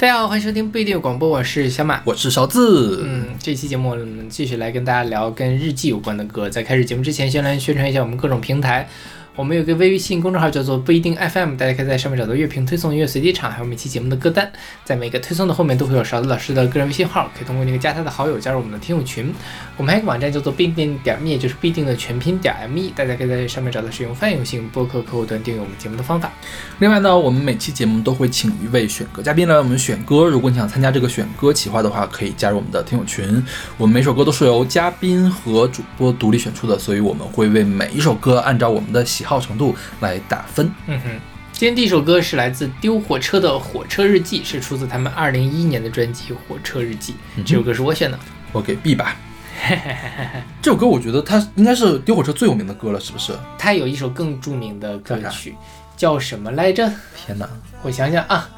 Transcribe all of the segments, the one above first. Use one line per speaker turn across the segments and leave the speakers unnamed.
大家好，欢迎收听不一定有广播，我是小马。
我是勺子。
嗯，这期节目我们继续来跟大家聊跟日记有关的歌。在开始节目之前，先来宣传一下我们各种平台。我们有个微信公众号叫做不一定 FM，大家可以在上面找到乐评推送、音乐随机场，还有每期节目的歌单。在每个推送的后面都会有勺子老师的个人微信号，可以通过那个加他的好友加入我们的听友群。我们还有个网站叫做必定点 me，就是必定的全拼点 me，大家可以在上面找到使用泛用性播客客户端订阅我们节目的方法。
另外呢，我们每期节目都会请一位选歌。嘉宾来我们选歌。如果你想参加这个选歌。企划的话，可以加入我们的听友群。我们每首歌。都是由嘉宾和主播独立选出的，所以我们会为每一首歌。按照我们的喜好程度来打分。
嗯哼，今天第一首歌是来自丢火车的《火车日记》，是出自他们二零一一年的专辑《火车日记》。这首歌是我选的，
我给 B 吧。这首歌我觉得它应该是丢火车最有名的歌了，是不是？
它有一首更著名的歌曲，叫什么来着？
天哪，
我想想啊，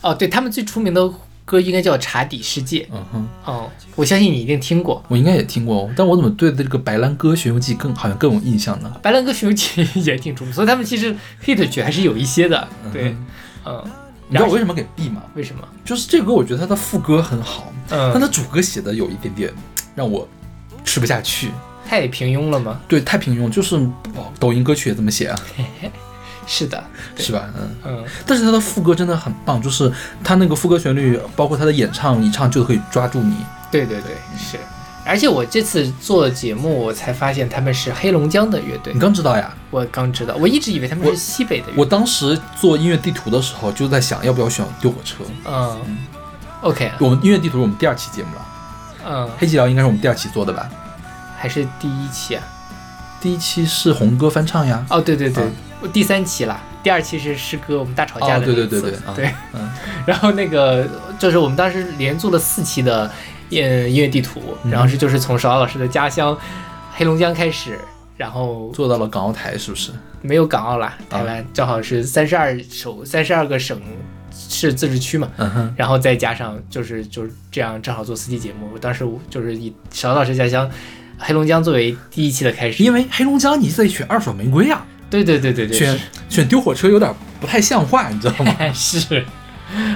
哦，对他们最出名的歌应该叫《茶底世界》。
嗯哼，
哦，我相信你一定听过，
我应该也听过哦，但我怎么对这个《白兰鸽巡游记》更好像更有印象呢？
《白兰鸽巡游记》也挺出名，所以他们其实 hit 曲还是有一些的。对，嗯，
你知道我为什么给 B 吗？
为什么？
就是这个歌，我觉得它的副歌很好，但
嗯，
它主歌写的有一点点让我吃不下去。
太平庸了吗？
对，太平庸，就是哦抖音歌曲也这么写啊，
是的，
是吧？嗯，
嗯，
但是他的副歌真的很棒，就是他那个副歌旋律，包括他的演唱，一唱就可以抓住你。
对对对，是。而且我这次做节目，我才发现他们是黑龙江的乐队
你。刚知道呀？
我刚知道，我一直以为他们是西北的乐队。
我当时做音乐地图的时候，就在想要不要选丢火车。
嗯，OK，
我们音乐地图是我们第二期节目了，
嗯，
黑吉辽应该是我们第二期做的吧？
还是第一期啊？
第一期是红歌翻唱呀。
哦，对对对
嗯，
第三期啦，第二期是师哥我们大吵架的
哦对对对对嗯
然后那个就是我们当时连做了四期的音音乐地图，
嗯
然后是就是从邵老师的家乡黑龙江开始，然后
做到了港澳台是不是？
没有港澳啦，
啊
台湾正好是三十二首三十二个省市自治区嘛。
嗯，
然后再加上就是就是这样，正好做四期节目。我当时就是以邵老师家乡黑龙江作为第一期的开始，
因为黑龙江你得选二手玫瑰啊，
对对对对对，
选选丢火车有点不太像话，你知道吗？
是，是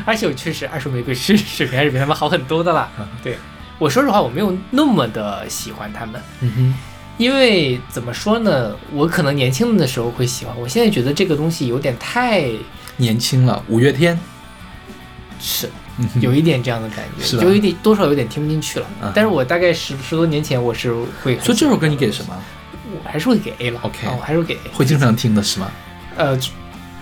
而且我确实二手玫瑰是水平还是比他们好很多的啦。对。我说实话，我没有那么的喜欢他们，
嗯哼，
因为怎么说呢，我可能年轻的时候会喜欢，我现在觉得这个东西有点太
年轻了，五月天，
是 有一点这样的感觉，
是
就有一点多少有点听不进去了。
嗯
但是我大概十十多年前我是会
所以这首歌你给什么？
我还是会给 A 了。
OK
啊我还是会给 A。
会经常听的是吗？
呃，就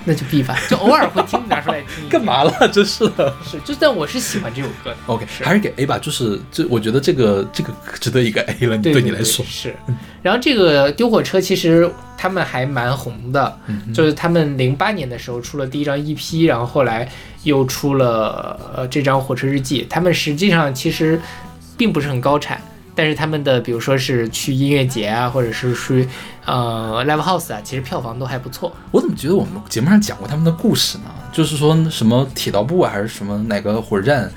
那就 B 吧，就偶尔会听拿出来听。
干？嘛了？真是的。
是，就但我是喜欢这首歌的。
OK，
是
还是给 A 吧，就是这，我觉得这个这个值得一个 A 了，
对
对你来说。
是。然后这个丢火车其实他们还蛮红的，
嗯
就是他们零八年的时候出了第一张 EP，然后后来又出了呃这张火车日记。他们实际上其实并不是很高产。但是他们的，比如说是去音乐节啊，或者是去呃 live house 啊，其实票房都还不错。
我怎么觉得我们节目上讲过他们的故事呢？就是说什么铁道部啊，还是什么哪个火车站，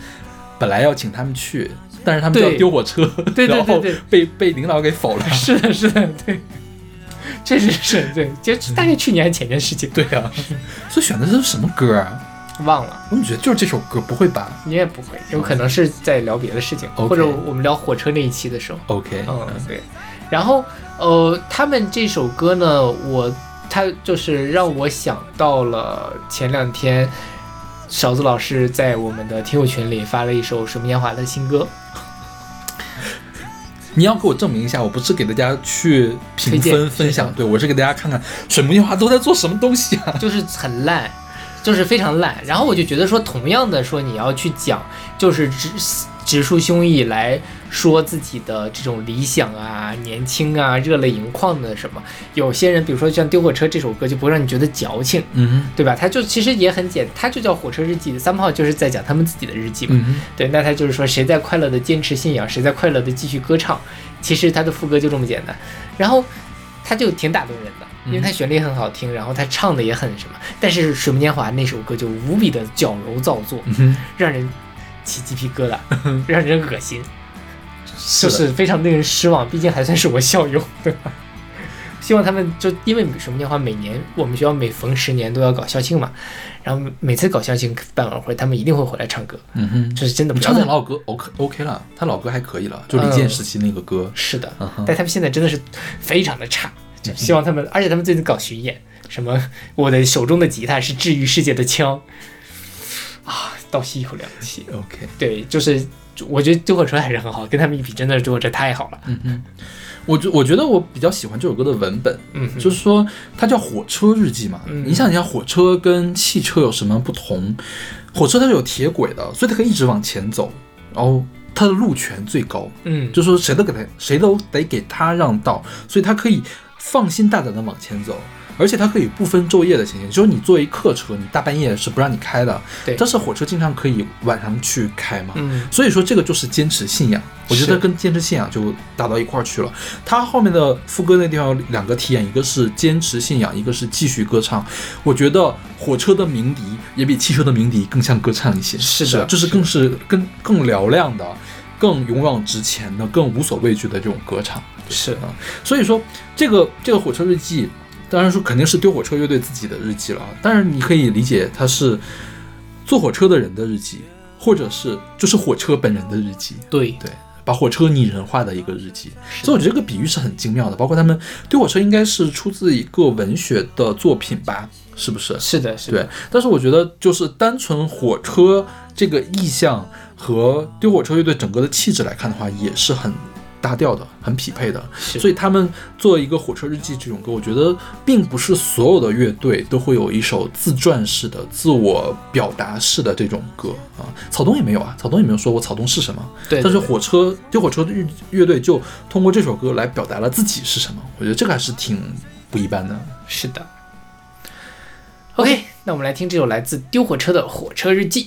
本来要请他们去，但是他们就要丢火车，
对对
然后
对对
被被领导给否了。
是的，是的，对，确实是对，就大概去年还是前年事情，
对啊，所以选的是什么歌啊？
忘了，
我怎么觉得就是这首歌？不会吧
你也不会，有可能是在聊别的事情或者我们聊火车那一期的时候
，？OK，
嗯，对。然后呃，他们这首歌呢，我他就是让我想到了前两天。勺子老师在我们的听友群里发了一首水木年华的新歌，
你要给我证明一下，我不是给大家去评分分享，对我是给大家看看水木年华都在做什么东西啊。
就是很烂，就是非常烂。然后我就觉得说，同样的说你要去讲，就是直直抒胸臆来说自己的这种理想啊、年轻啊、热泪盈眶的什么。有些人，比如说像《丢火车》这首歌，就不会让你觉得矫情，
嗯
对吧？它就其实也很简，它就叫《火车日记》，三炮就是在讲他们自己的日记嘛。
嗯
对，那他就是说，谁在快乐的坚持信仰，谁在快乐的继续歌唱。其实他的副歌就这么简单，然后他就挺打动人的，因为他旋律很好听，然后他唱的也很什么。但是《水木年华》那首歌就无比的矫揉造作，让人起鸡皮疙瘩，让人恶心，就是非常令人失望。毕竟还算是我校友，对吧？希望他们就因为什么的话，每年我们学校每逢十年都要搞校庆嘛，然后每次搞校庆办晚会，他们一定会回来唱歌，
嗯哼，
这是真的不。
唱点老歌 OK OK 了，他老歌还可以了，就李健时期那个歌。
是的，
嗯
但他们现在真的是非常的差，就希望他们，而且他们最近搞巡演，什么我的手中的吉他是治愈世界的枪，啊，倒吸一口凉气。
OK，
对，就是我觉得救火车还是很好，跟他们一比，真的是《救火车太好了。
嗯嗯，我觉我觉得我比较喜欢这首歌的文本，
嗯，
就是说它叫火车日记嘛。
嗯
你想一下，火车跟汽车有什么不同？火车它是有铁轨的，所以它可以一直往前走，然后它的路权最高，
嗯，
就是说谁都给他，谁都得给他让道，所以它可以放心大胆的往前走。而且它可以不分昼夜的行进，就是你作为客车，你大半夜是不让你开的，
对。
但是火车经常可以晚上去开嘛，
嗯。
所以说这个就是坚持信仰，我觉得跟坚持信仰就打到一块儿去了。它后面的副歌那地方有两个体验，一个是坚持信仰，一个是继续歌唱。我觉得火车的鸣笛也比汽车的鸣笛更像歌唱一些，
是的
就是更是更更嘹亮的、更勇往直前的、更无所畏惧的这种歌唱。
是。
啊，所以说这个这个火车日记，当然说肯定是丢火车乐队自己的日记了，但是你可以理解它是坐火车的人的日记，或者是就是火车本人的日记，
对，
对，把火车拟人化的一个日记。所以我觉得这个比喻是很精妙的，包括他们丢火车应该是出自一个文学的作品吧，是不是？
是的，是的，
对，但是我觉得就是单纯火车这个意象和丢火车乐队整个的气质来看的话，也是很搭调的，很匹配的。所以他们做一个火车日记这种歌，我觉得并不是所有的乐队都会有一首自传式的、自我表达式的这种歌啊。草东也没有啊，草东也没有说过草东是什么，
对，
但是火车丢火车乐乐队就通过这首歌来表达了自己是什么，我觉得这个还是挺不一般的。
是的。OK，那我们来听这首来自丢火车的《火车日记》。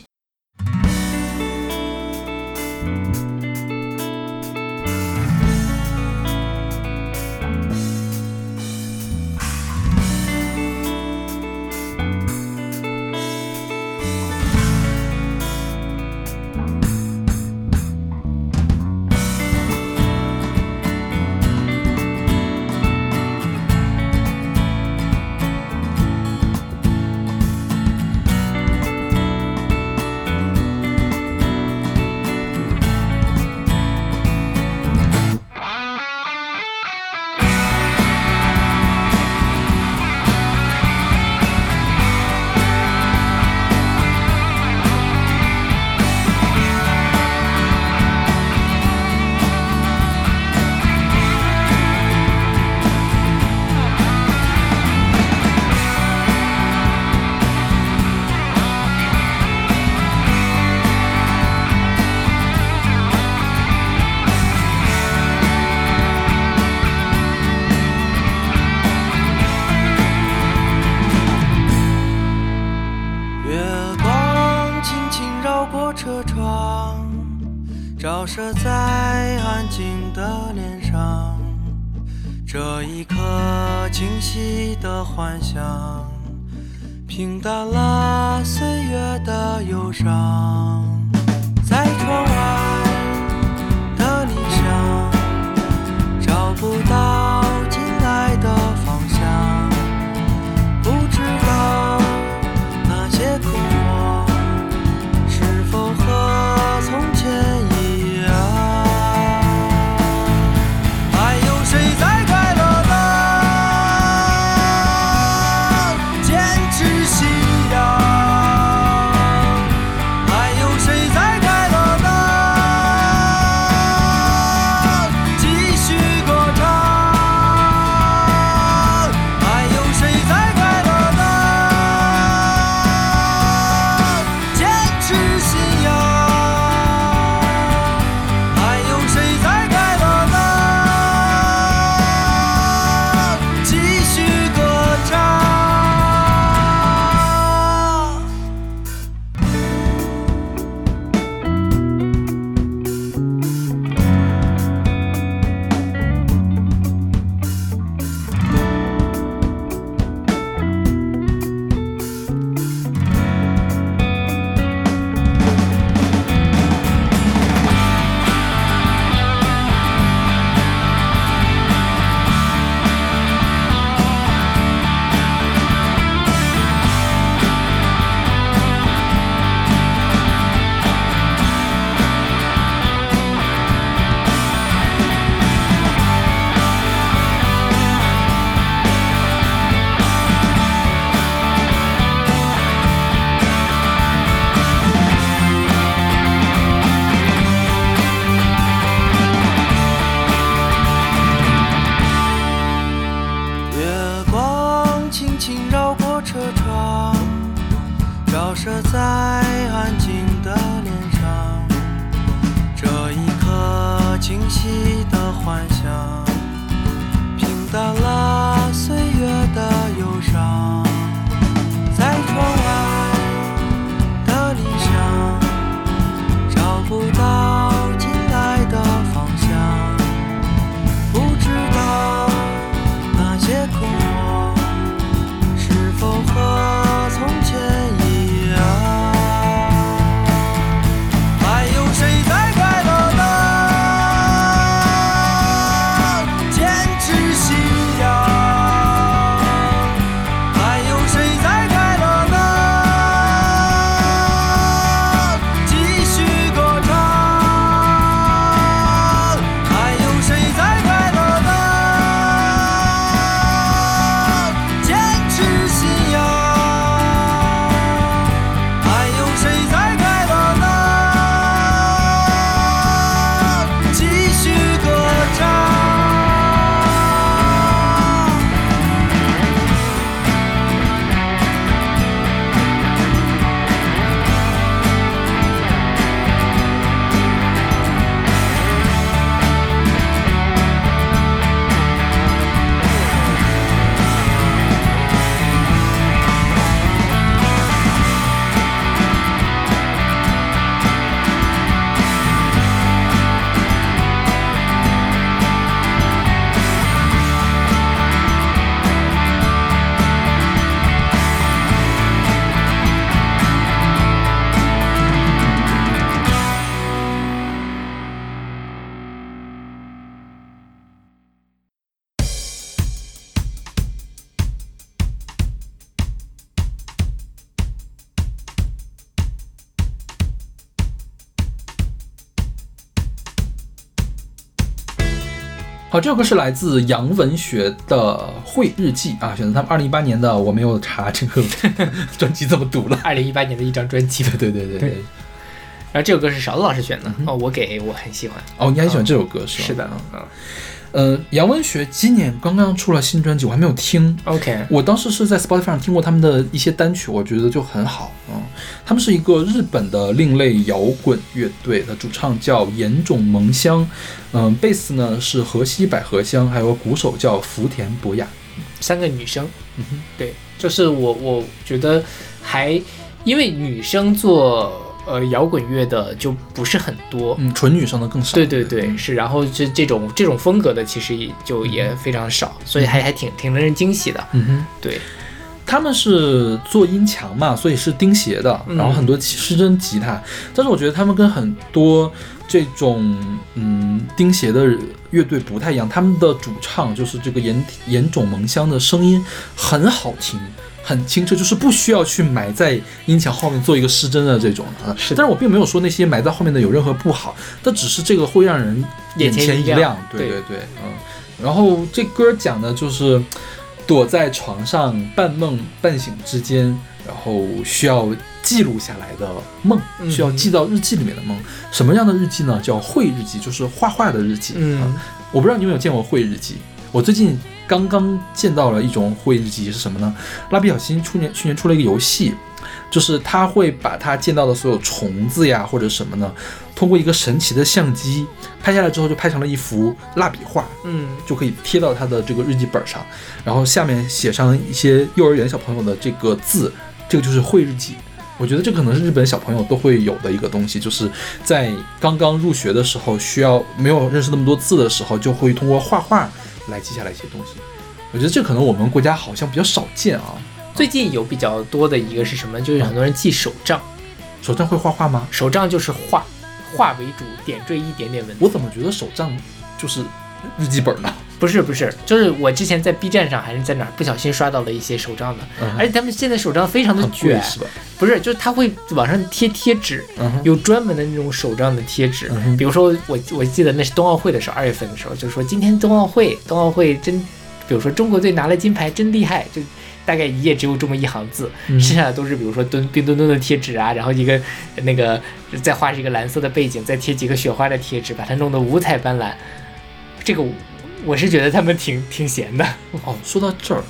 好，这首歌是来自杨文学的《会日记》啊，选择他们二零一八年的，我没有查这个 专辑怎么读了。
二零一八年的一张专辑。
对对对对
对然后这首歌是勺子老师选的
嗯
哦，我给我很喜欢。
哦，你很喜欢这首歌是吧？
是的，嗯
呃，杨文学今年刚刚出了新专辑，我还没有听。
，OK，
我当时是在 Spotify 上听过他们的一些单曲，我觉得就很好。嗯，他们是一个日本的另类摇滚乐队，的主唱叫岩冢萌香，嗯，贝斯呢是河西百合香，还有鼓手叫福田博雅。
三个女生，
嗯哼，
对，就是我我觉得还因为女生做呃摇滚乐的就不是很多。
嗯，纯女生的更少。
对对对，是，然后这这种这种风格的其实也就也非常少，所以还还挺挺令人惊喜的。
嗯哼。
对，
他们是做音墙嘛，所以是钉鞋的，
嗯
然后很多失真吉他，但是我觉得他们跟很多这种嗯钉鞋的乐队不太一样，他们的主唱就是这个岩岩冢萌香的声音很好听。很清澈，就是不需要去埋在音墙后面做一个失真的这种的。
是的
但是我并没有说那些埋在后面的有任何不好，但只是这个会让人
眼前
前一
一亮对
对对对，嗯。然后这歌讲的就是躲在床上半梦半醒之间，然后需要记录下来的梦，
嗯
需要记到日记里面的梦。什么样的日记呢？叫绘日记，就是画画的日记。
嗯
啊，我不知道你有没有见过绘日记。我最近刚刚见到了一种绘日记是什么呢？蜡笔小新去年去年出了一个游戏，就是他会把他见到的所有虫子呀或者什么呢，通过一个神奇的相机拍下来之后，就拍成了一幅蜡笔画。
嗯
就可以贴到他的这个日记本上，然后下面写上一些幼儿园小朋友的这个字，这个就是绘日记。我觉得这可能是日本小朋友都会有的一个东西，就是在刚刚入学的时候，需要没有认识那么多字的时候，就会通过画画来记下来一些东西。我觉得这可能我们国家好像比较少见啊。
最近有比较多的一个是什么？就是很多人记手账，
手账会画画吗？
手账就是画，画为主，点缀一点点文字。
我怎么觉得手账就是日记本呢？
不是不是，就是我之前在 B 站上还是在哪儿不小心刷到了一些手账的，
嗯
而且他们现在手账非常的卷，
是吧？
不是，就是他会往上贴贴纸，
嗯，
有专门的那种手账的贴纸
嗯。
比如说我我记得那是冬奥会的时候，二月份的时候，就说今天冬奥会，冬奥会真，比如说中国队拿了金牌，真厉害，就大概一页只有这么一行字，
嗯
剩下的都是比如说墩冰墩墩的贴纸啊，然后一个那个再画一个蓝色的背景，再贴几个雪花的贴纸，把它弄得五彩斑斓。这个我是觉得他们挺挺闲的。
哦，说到这儿，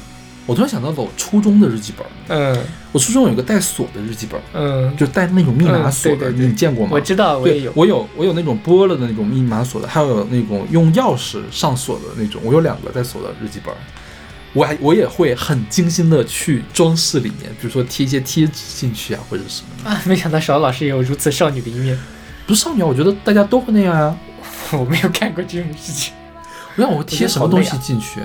我突然想到了我初中的日记本，
嗯
我初中有个带锁的日记本，
嗯，
就带那种密码锁的，
嗯对对对
你见过吗？
我知道，我也有，。
我有我有那种拨了的那种密码锁的，还有那种用钥匙上锁的那种，我有两个带锁的日记本。我还我也会很精心的去装饰里面，比如说贴一些贴纸进去啊，或者什么的。
啊，没想到邵老师也有如此少女的一面，
不是少女啊，我觉得大家都会那样啊。
我没有干过这种事情。
我想我贴什么东西进去？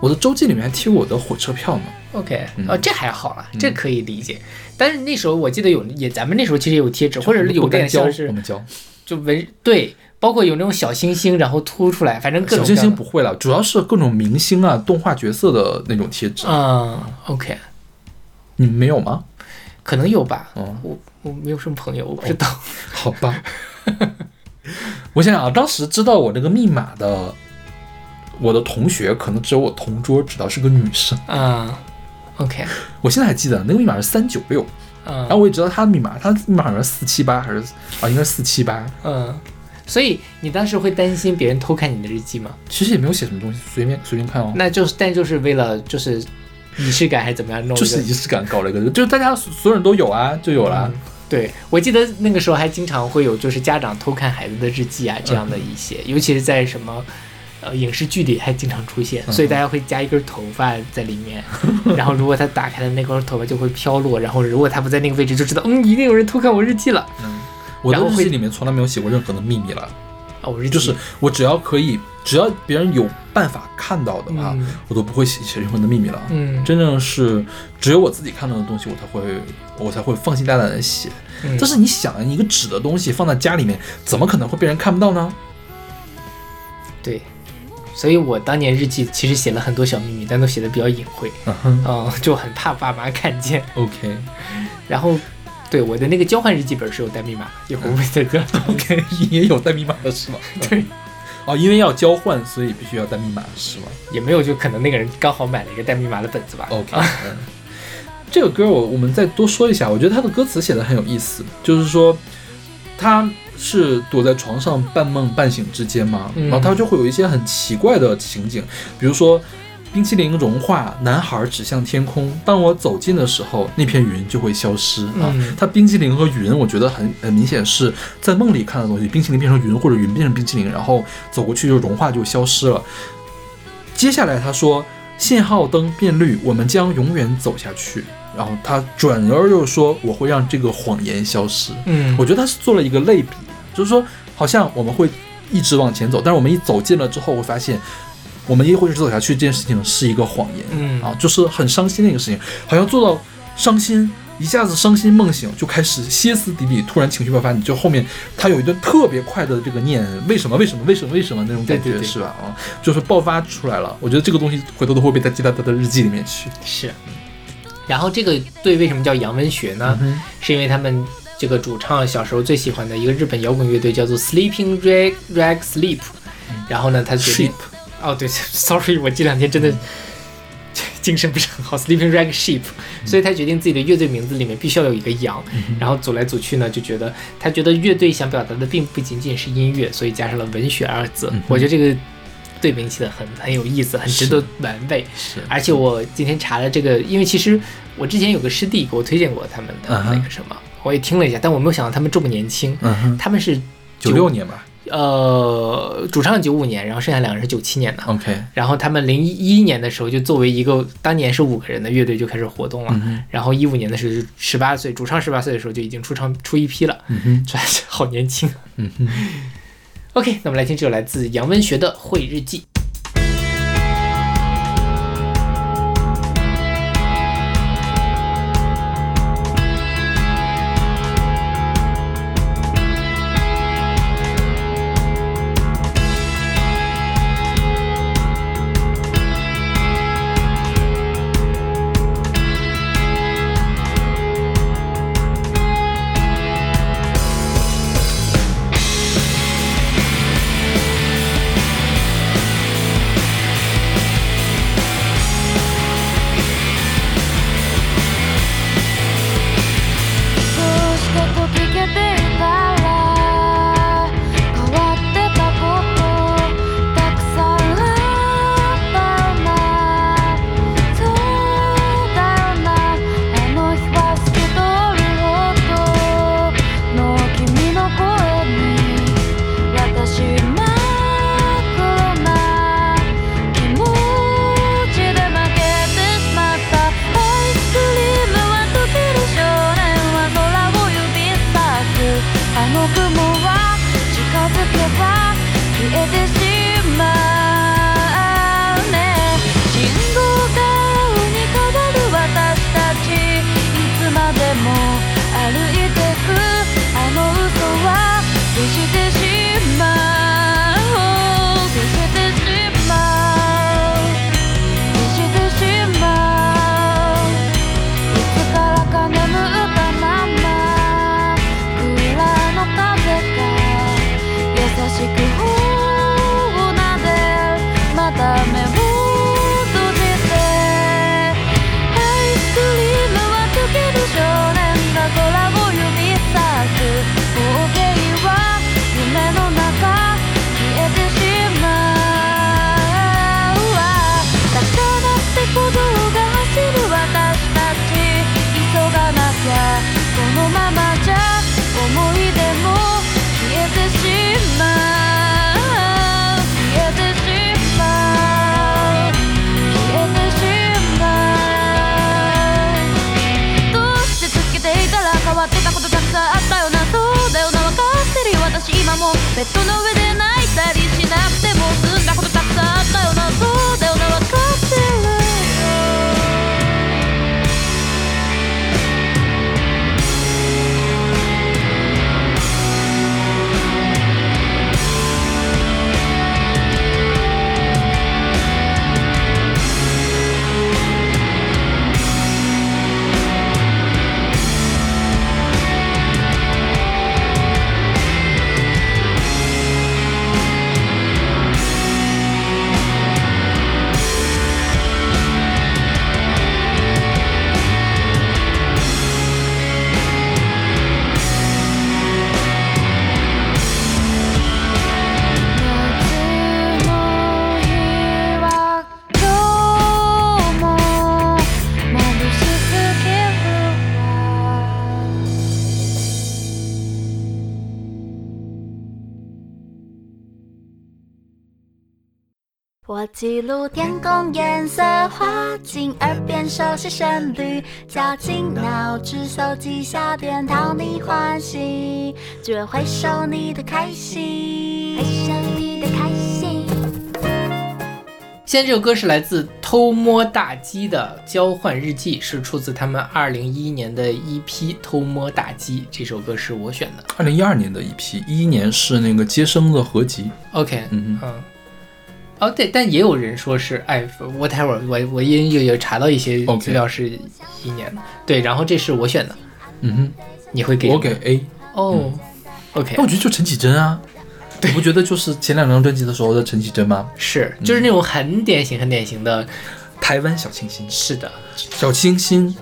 我的周记里面还贴我的火车票呢。
OK，
嗯
哦，这还好了，
嗯
这可以理解。但是那时候我记得有也，咱们那时候其实也有贴纸，或者是有点像，是
我们胶
就纹对，包括有那种小星星，然后凸出来，反正各种小星
星不会了，主要是各种明星啊、动画角色的那种贴纸。
嗯，OK，
你们没有吗？
可能有吧。
嗯，
我我没有什么朋友，我不知道。
好吧。我想想啊，当时知道我这个密码的，我的同学可能只有我同桌知道是个女生。
嗯，OK，
我现在还记得那个密码是三九六，
嗯
然后我也知道她的密码，她的密码好像是四七八还是啊，应该是四七八。
嗯，所以你当时会担心别人偷看你的日记吗？
其实也没有写什么东西，随便随便看哦。
那就是，但就是为了就是仪式感还是怎么样弄？
就是仪式感搞了一个，就是大家所有人都有啊，就有了。
嗯对，我记得那个时候还经常会有就是家长偷看孩子的日记啊这样的一些，尤其是在什么。呃，影视剧里还经常出现，
嗯
所以大家会加一根头发在里面，然后如果他打开了那根头发就会飘落，然后如果他不在那个位置，就知道嗯，一定有人偷看我日记了。
嗯，我的日记里面从来没有写过任何的秘密了，
哦，我日记
就是我只要可以，只要别人有办法看到的话，
嗯
我都不会写写任何的秘密了。
嗯，
真正是只有我自己看到的东西，我才会我才会放心大胆的写。
嗯
但是你想，一个纸的东西放在家里面，怎么可能会被人看不到呢？
对，所以我当年日记其实写了很多小秘密，但都写的比较隐晦，
嗯哼
嗯，就很怕爸妈看见。
，OK
然后，对我的那个交换日记本是有带密码，一会儿我会再讲。
OK，也有带密码的是吗？
对，
哦，因为要交换，所以必须要带密码是吗
也没有，就可能那个人刚好买了一个带密码的本子吧。
？OK，嗯，这个歌我我们再多说一下，我觉得他的歌词写的很有意思，就是说他是躲在床上半梦半醒之间嘛，
嗯
然后他就会有一些很奇怪的情景，比如说。冰淇淋融化，男孩指向天空。当我走近的时候，那片云就会消失啊。
嗯
它冰淇淋和云，我觉得很很明显是在梦里看的东西。冰淇淋变成云，或者云变成冰淇淋，然后走过去就融化就消失了。接下来他说，信号灯变绿，我们将永远走下去。然后他转而又说，我会让这个谎言消失。
嗯，
我觉得他是做了一个类比，就是说，好像我们会一直往前走，但是我们一走近了之后，会发现我们一会一直走下去，这件事情是一个谎言。
嗯
啊，就是很伤心的一个事情，好像做到伤心，一下子伤心梦醒，就开始歇斯底里，突然情绪爆发，你就后面他有一段特别快的这个念为什么为什么为什么为什么那种感觉
对对对
是吧？啊，就是爆发出来了。我觉得这个东西回头都会被他记到他的日记里面去。
是。然后这个队为什么叫洋文学呢？
嗯
是因为他们这个主唱小时候最喜欢的一个日本摇滚乐队叫做 Sleeping Rag Rag Sleep，然后呢，他决定哦，对，sorry，我这两天真的 精神不是很好，Sleeping Rag Sheep，所以他决定自己的乐队名字里面必须要有一个羊，然后组来组去呢，就觉得他觉得乐队想表达的并不仅仅是音乐，所以加上了文学二字。
嗯
我觉得这个队名气的很很有意思，很值得玩味。
是
而且我今天查了这个，因为其实我之前有个师弟给我推荐过他们的那个什么，我也听了一下，但我没有想到他们这么年轻，
嗯哼，
他们是
九六年吧。
呃主唱九五年，然后剩下两个人是九七年的。
OK，
然后他们零一年的时候就作为一个当年是五个人的乐队就开始活动了，然后一五年的时候十八岁，主唱十八岁的时候就已经出唱出一批了，
嗯
好年轻。
嗯哼。
OK，那我们来听这首来自杨文学的《会日记》。
熟悉旋律，绞尽脑汁搜集小点，讨你欢喜，只为回首你的开心，回首你的开心。
现在这首歌是来自偷摸大鸡的《交换日记》，是出自他们二零一一年的一批《偷摸大鸡》。这首歌是我选的。
二零一二年的一批，一一年是那个接生的合集。
OK，
嗯
嗯，哦对，但也有人说是哎，whatever，我我也有有查到一些资料是一年的。对，然后这是我选的，
嗯哼，
你会给
我给 A。
哦，OK，
那我觉得就陈绮贞啊，你不觉得就是前两张专辑的时候的陈绮贞吗？
是就是那种很典型很典型的，
台湾小清新，
是的，
小清新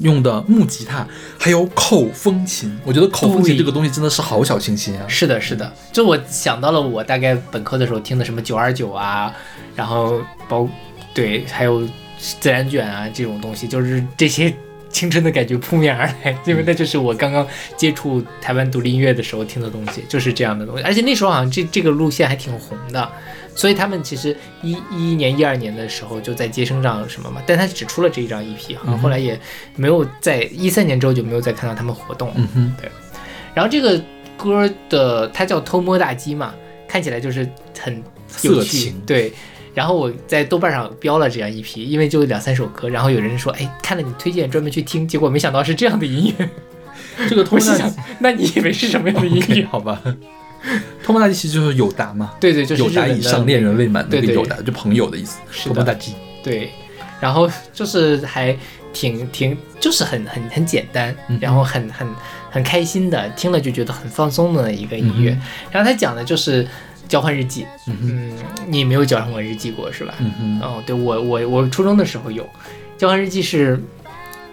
用的木吉他，还有口风琴。我觉得口风琴这个东西真的是好小清新啊。
是的，是的，就我想到了我大概本科的时候听的什么九二九啊，然后包对，还有自然卷啊这种东西，就是这些青春的感觉扑面而来，因为那就是我刚刚接触台湾独立音乐的时候听的东西，就是这样的东西。而且那时候好像这这个路线还挺红的，所以他们其实一一一年、一二年的时候就在街声上什么嘛，但他只出了这一张 EP，好像后来也没有在一三年之后就没有再看到他们活动了。
嗯哼，对
然后这个歌的它叫偷摸大鸡嘛，看起来就是很有趣
色情，
对。然后我在豆瓣上标了这样一批，因为就两三首歌，然后有人说，哎，看了你推荐，专门去听，结果没想到是这样的音乐。
这个 偷摸大鸡，，
那你以为是什么样的音乐？
好吧？偷摸大鸡其实就是友达嘛，
对对，就是
友达以上恋人未满，那
对对
个有达就朋友的意思。
是的
偷摸大鸡，
对，然后就是还挺挺，就是很很很简单
嗯，
然后很很很开心的，听了就觉得很放松的一个音乐。
嗯
然后他讲的就是交换日记，
嗯
你没有交换过日记过是吧？
嗯哼，
哦，对我我我初中的时候有，交换日记是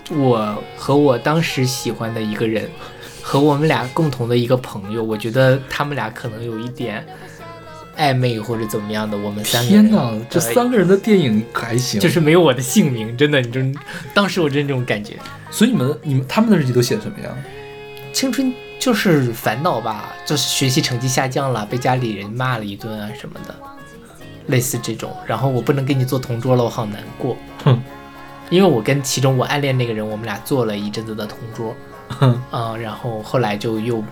我和我当时喜欢的一个人和我们俩共同的一个朋友，我觉得他们俩可能有一点暧昧或者怎么样的，我们三个人。
天哪，这三个人的电影还行？
就是没有我的姓名，真的，你就当时我真这种感觉，
所以你们你们他们的日记都写什么呀？
青春就是烦恼吧，就是学习成绩下降了，被家里人骂了一顿啊什么的，类似这种。然后我不能跟你做同桌了，我好难过。
哼，
因为我跟其中我暗恋那个人，我们俩做了一阵子的同桌，
哼，
啊、然后后来就又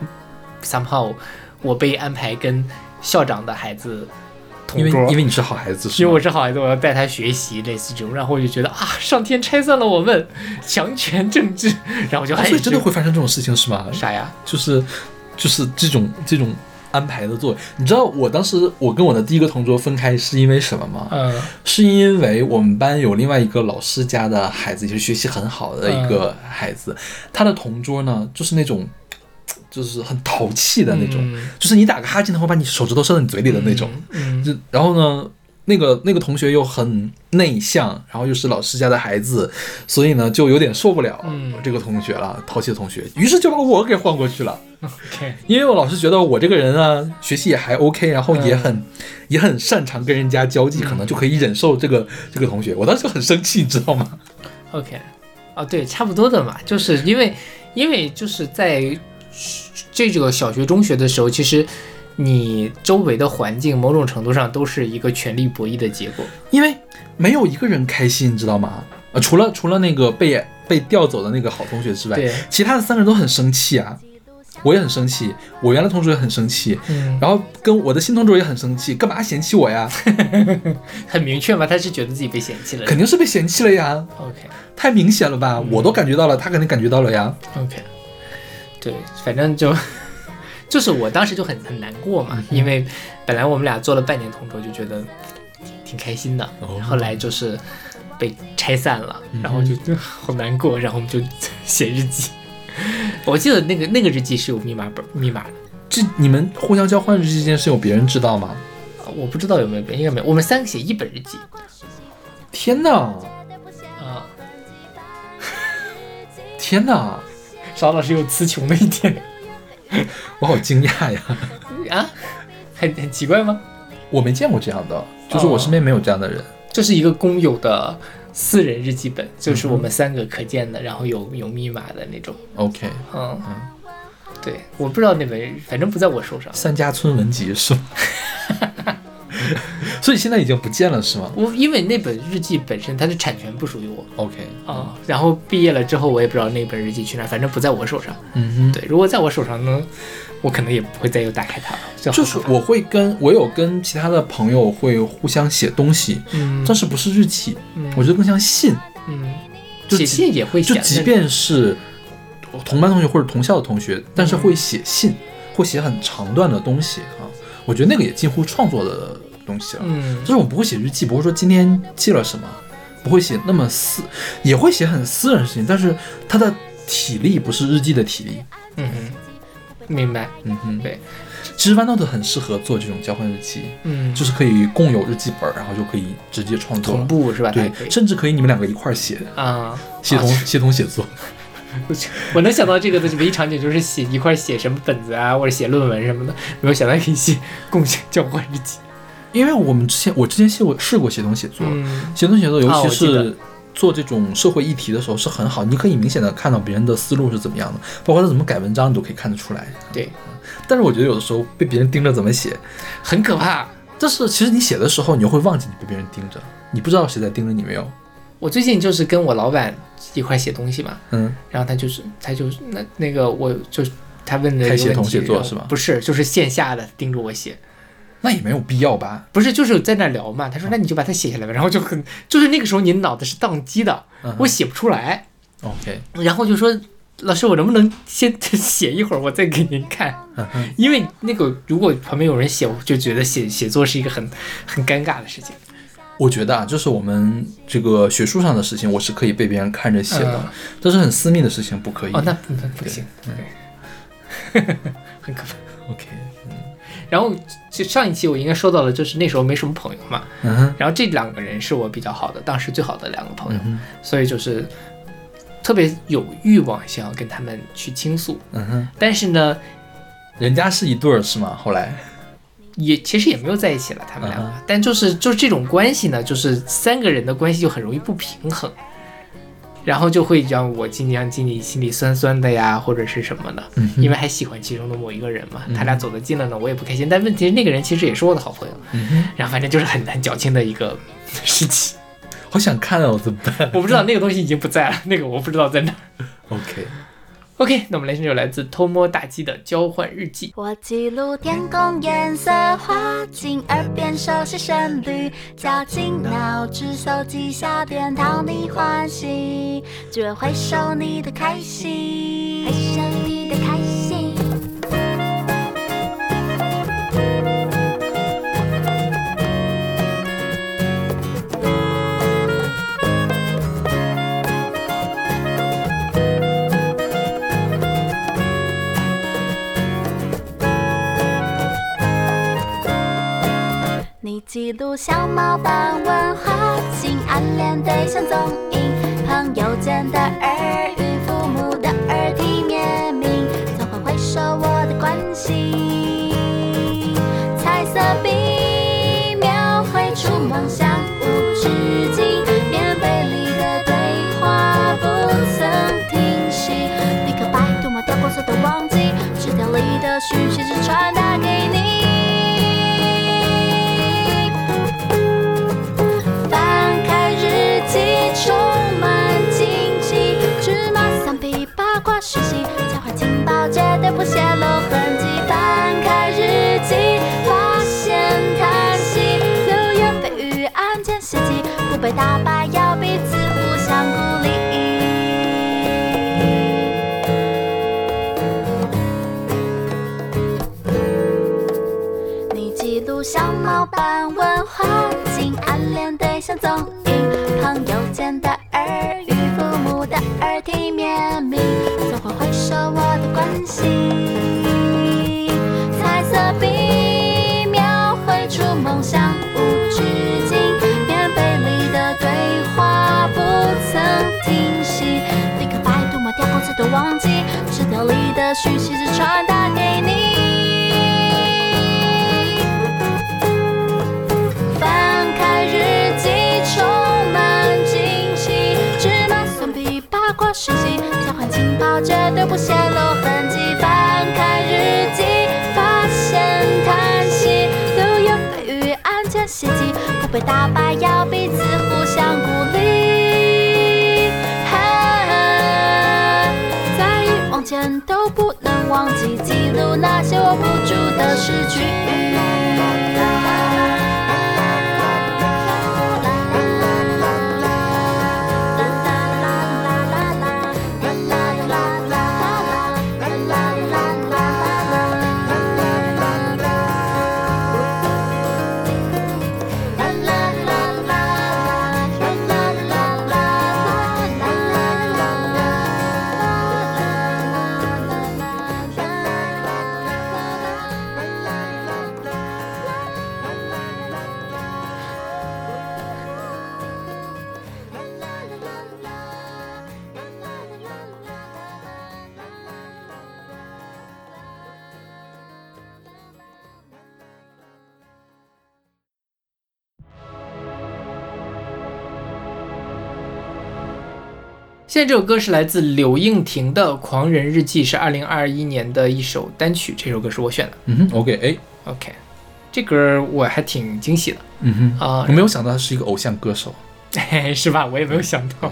somehow 我被安排跟校长的孩子同
因为
桌，
因为你是好孩子，是
因为我是好孩子，我要带他学习，类似这种，然后我就觉得啊，上天拆散了我们，强权政治，然后我就
所以真的会发生这种事情是吗？
啥呀？
就是就是这种这种安排的座位。你知道我当时我跟我的第一个同桌分开是因为什么吗？
嗯
是因为我们班有另外一个老师家的孩子，也是学习很好的一个孩子，他的同桌呢就是那种。就是很淘气的那种，
嗯
就是你打个哈欠，他会把你手指头伸到你嘴里的那种。
嗯，
就然后呢，那个那个同学又很内向，然后又是老师家的孩子，所以呢就有点受不了
嗯
这个同学了，淘气的同学，于是就把我给换过去了。
OK，
因为我老师觉得我这个人啊，学习也还 OK，然后也很、也很擅长跟人家交际，可能就可以忍受这个这个同学。我当时就很生气，你知道吗
？OK，哦，对，差不多的嘛，就是因为因为就是在这个小学、中学的时候，其实你周围的环境某种程度上都是一个权力博弈的结果。
因为没有一个人开心，你知道吗？呃，除了除了那个被被调走的那个好同学之外，其他的三个人都很生气啊。我也很生气，我原来同桌也很生气，
嗯，
然后跟我的新同桌也很生气，干嘛嫌弃我呀？
很明确嘛，他是觉得自己被嫌弃了。
肯定是被嫌弃了呀
，OK
太明显了吧？我都感觉到了，他肯定感觉到了呀。
OK，对，反正就就是我当时就很很难过嘛，因为本来我们俩做了半年同桌，就觉得挺开心的，
哦
后来就是被拆散了，
嗯
然后就就好难过，然后我们就写日记。我记得那个那个日记是有密码本密码的，
这你们互相交换日记这件事有别人知道吗？
啊我不知道有没有别人，应该没有。我们三个写一本日记
天哪，
啊。
天哪，
沙老师有词穷的一天
我好惊讶呀！
啊，很很奇怪吗？
我没见过这样的，就是我身边没有这样的人。
这是一个公有的私人日记本，就是我们三个可见的，然后有有密码的那种。
OK，
嗯，对，我不知道那本，反正不在我手上。
三家村文集是吗？所以现在已经不见了是吗
我因为那本日记本身它的产权不属于我
？OK，
啊、然后毕业了之后我也不知道那本日记去哪儿，反正不在我手上。
嗯哼，
对，如果在我手上呢，我可能也不会再又打开它了。
就是我会跟我有跟其他的朋友会互相写东西，
嗯
但是不是日记，
嗯
我觉得更像信。
嗯，
就
写信也会写，
就即便是同班同学或者同校的同学，但是会写信，会写很长段的东西啊。我觉得那个也近乎创作的东西了。
嗯
就是我不会写日记，不会说今天记了什么，不会写那么私，也会写很私人的事情，但是它的体力不是日记的体力。
嗯哼，明白。
嗯哼，
对，
其实 OneNote 很适合做这种交换日记，
嗯，
就是可以共有日记本，然后就可以直接创作
同。步是吧？
对，甚至可以你们两个一块儿写，
啊。
协同
啊
协同写作。
我能想到这个的唯一场景就是写一块写什么本子啊，或者写论文什么的，没有想到可以写共享交换日记。
因为我们之前我之前写过试过协同写作，
嗯
协同写作，尤其是做这种社会议题的时候是很好，你可以明显的看到别人的思路是怎么样的，包括他怎么改文章，你都可以看得出来。
对，
但是我觉得有的时候被别人盯着怎么写，
很可怕。
但是其实你写的时候，你又会忘记你被别人盯着，你不知道谁在盯着你没有。
我最近就是跟我老板一块写东西嘛，
嗯，
然后他就是他就是那那个我就是他问的一个问题然后
写作是吧
不是，就是线下的盯着我写。
那也没有必要吧？
不是，就是在那聊嘛。他说：“那你就把它写下来吧。”然后就很，就是那个时候你脑子是宕机的，
嗯
我写不出来。
OK，
然后就说：“老师，我能不能先写一会儿，我再给您看？因为那个如果旁边有人写，我就觉得写写作是一个很很尴尬的事情。
我觉得啊，就是我们这个学术上的事情，我是可以被别人看着写的，
嗯
但是很私密的事情不可以。
哦，那那不行，对，很可怕。
OK，
然后就上一期我应该说到了，就是那时候没什么朋友嘛，然后这两个人是我比较好的，当时最好的两个朋友，
嗯，
所以就是特别有欲望想要跟他们去倾诉，
嗯哼，
但是呢，
人家是一对儿是吗？后来，
也其实也没有在一起了，他们两个，
嗯
但就是就是这种关系呢，就是三个人的关系就很容易不平衡，然后就会让我尽量心里心里酸酸的呀，或者是什么的，
嗯
因为还喜欢其中的某一个人嘛，他俩走得近了呢，我也不开心，但问题是那个人其实也是我的好朋友，
嗯，
然后反正就是很很矫情的一个事情，
好想看哦，怎么办？
我不知道那个东西已经不在了，那个我不知道在哪儿。
？OK，
OK，那我们来听这首来自偷摸大鸡的交换日记。
我记录天空颜色，画进耳边熟悉旋律，绞尽脑汁搜集小点，讨你欢喜，只为回首你的开心，回收你的开心。记录小猫般问话，进暗恋对象踪影，朋友间的耳语，父母的耳提面命，总会回首我的关心。彩色笔描绘出梦想无止境，棉被里的对话不曾停息，立刻百度抹掉过所的忘记，纸条里的讯息只传达给你。绝对不泄露痕迹，翻开日记发现叹息，流言蜚语案件袭击，不被打败要彼此互相鼓励。你记录小猫般文化精，暗恋对象总。彩色笔描绘出梦想无止境，便本里的对话不曾停息，立刻把涂抹掉歌词都忘记，纸条里的讯息只传达给你。讯息，交换情报绝对不泄露痕迹。翻开日记，发现叹息，流言蜚语，案件血迹，不被打败，要彼此互相鼓励。再往前都不能忘记记录那些握不住的失去。
现在这首歌是来自柳应婷的《狂人日记》，是二零二一年的一首单曲。这首歌是我选的。
嗯哼，OK，哎
，OK，这歌我还挺惊喜的
嗯哼，
啊
我，没有想到他是一个偶像歌手。
是吧？我也没有想到。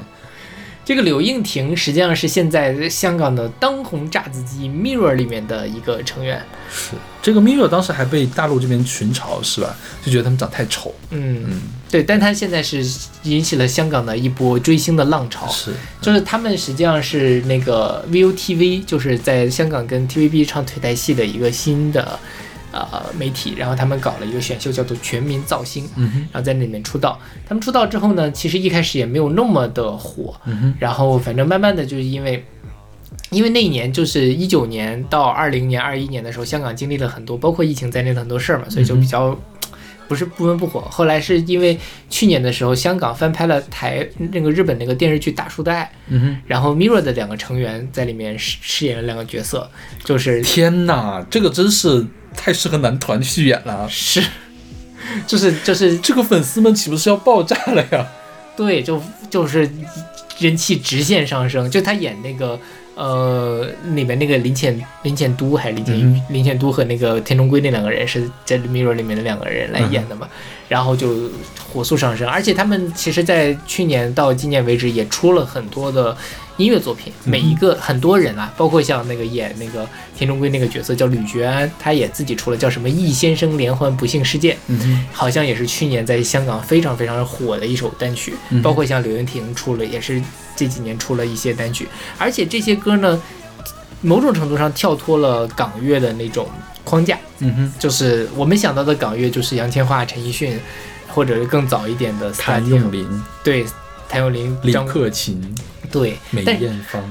这个柳应婷实际上是现在香港的当红炸子鸡 Mirror 里面的一个成员。
是这个 Mirror 当时还被大陆这边群嘲，是吧？就觉得他们长太丑。
嗯，
嗯，
对，但他现在是引起了香港的一波追星的浪潮。
是，
就是他们实际上是那个 ViuTV，就是在香港跟 TVB 唱腿台戏的一个新的呃媒体，然后他们搞了一个选秀叫做《全民造星》，
嗯，
然后在那里面出道。他们出道之后呢，其实一开始也没有那么的火，
嗯，
然后反正慢慢的就是因为。因为那一年就是一九年到二零年、二一年的时候，香港经历了很多，包括疫情在内的很多事儿嘛，所以就比较不是不温不火。后来是因为去年的时候，香港翻拍了台那个日本那个电视剧《大叔的爱》，
嗯哼。
然后 Mirror 的两个成员在里面饰饰演了两个角色，就是
天哪，这个真是太适合男团去演了。
是，就是就是
这个粉丝们岂不是要爆炸了呀？
对，就就是人气直线上升。就他演那个呃里面那个林浅林浅都还是林浅玉、
嗯
林浅都和那个田中圭那两个人是在 Mirror 里面的两个人来演的嘛，然后就火速上升。而且他们其实，在去年到今年为止也出了很多的。音乐作品，每一个很多人啊，包括像那个演那个田中圭那个角色叫吕觉安，他也自己出了叫什么《易先生连环不幸事件》，
嗯，
好像也是去年在香港非常非常火的一首单曲，
嗯
包括像刘云婷出了，也是这几年出了一些单曲，而且这些歌呢，某种程度上跳脱了港乐的那种框架，
嗯哼，
就是我们想到的港乐就是杨千嬅、陈奕迅，或者是更早一点的
谭咏麟、
对。谭咏麟、
李
张
克勤、
对，
梅艳芳，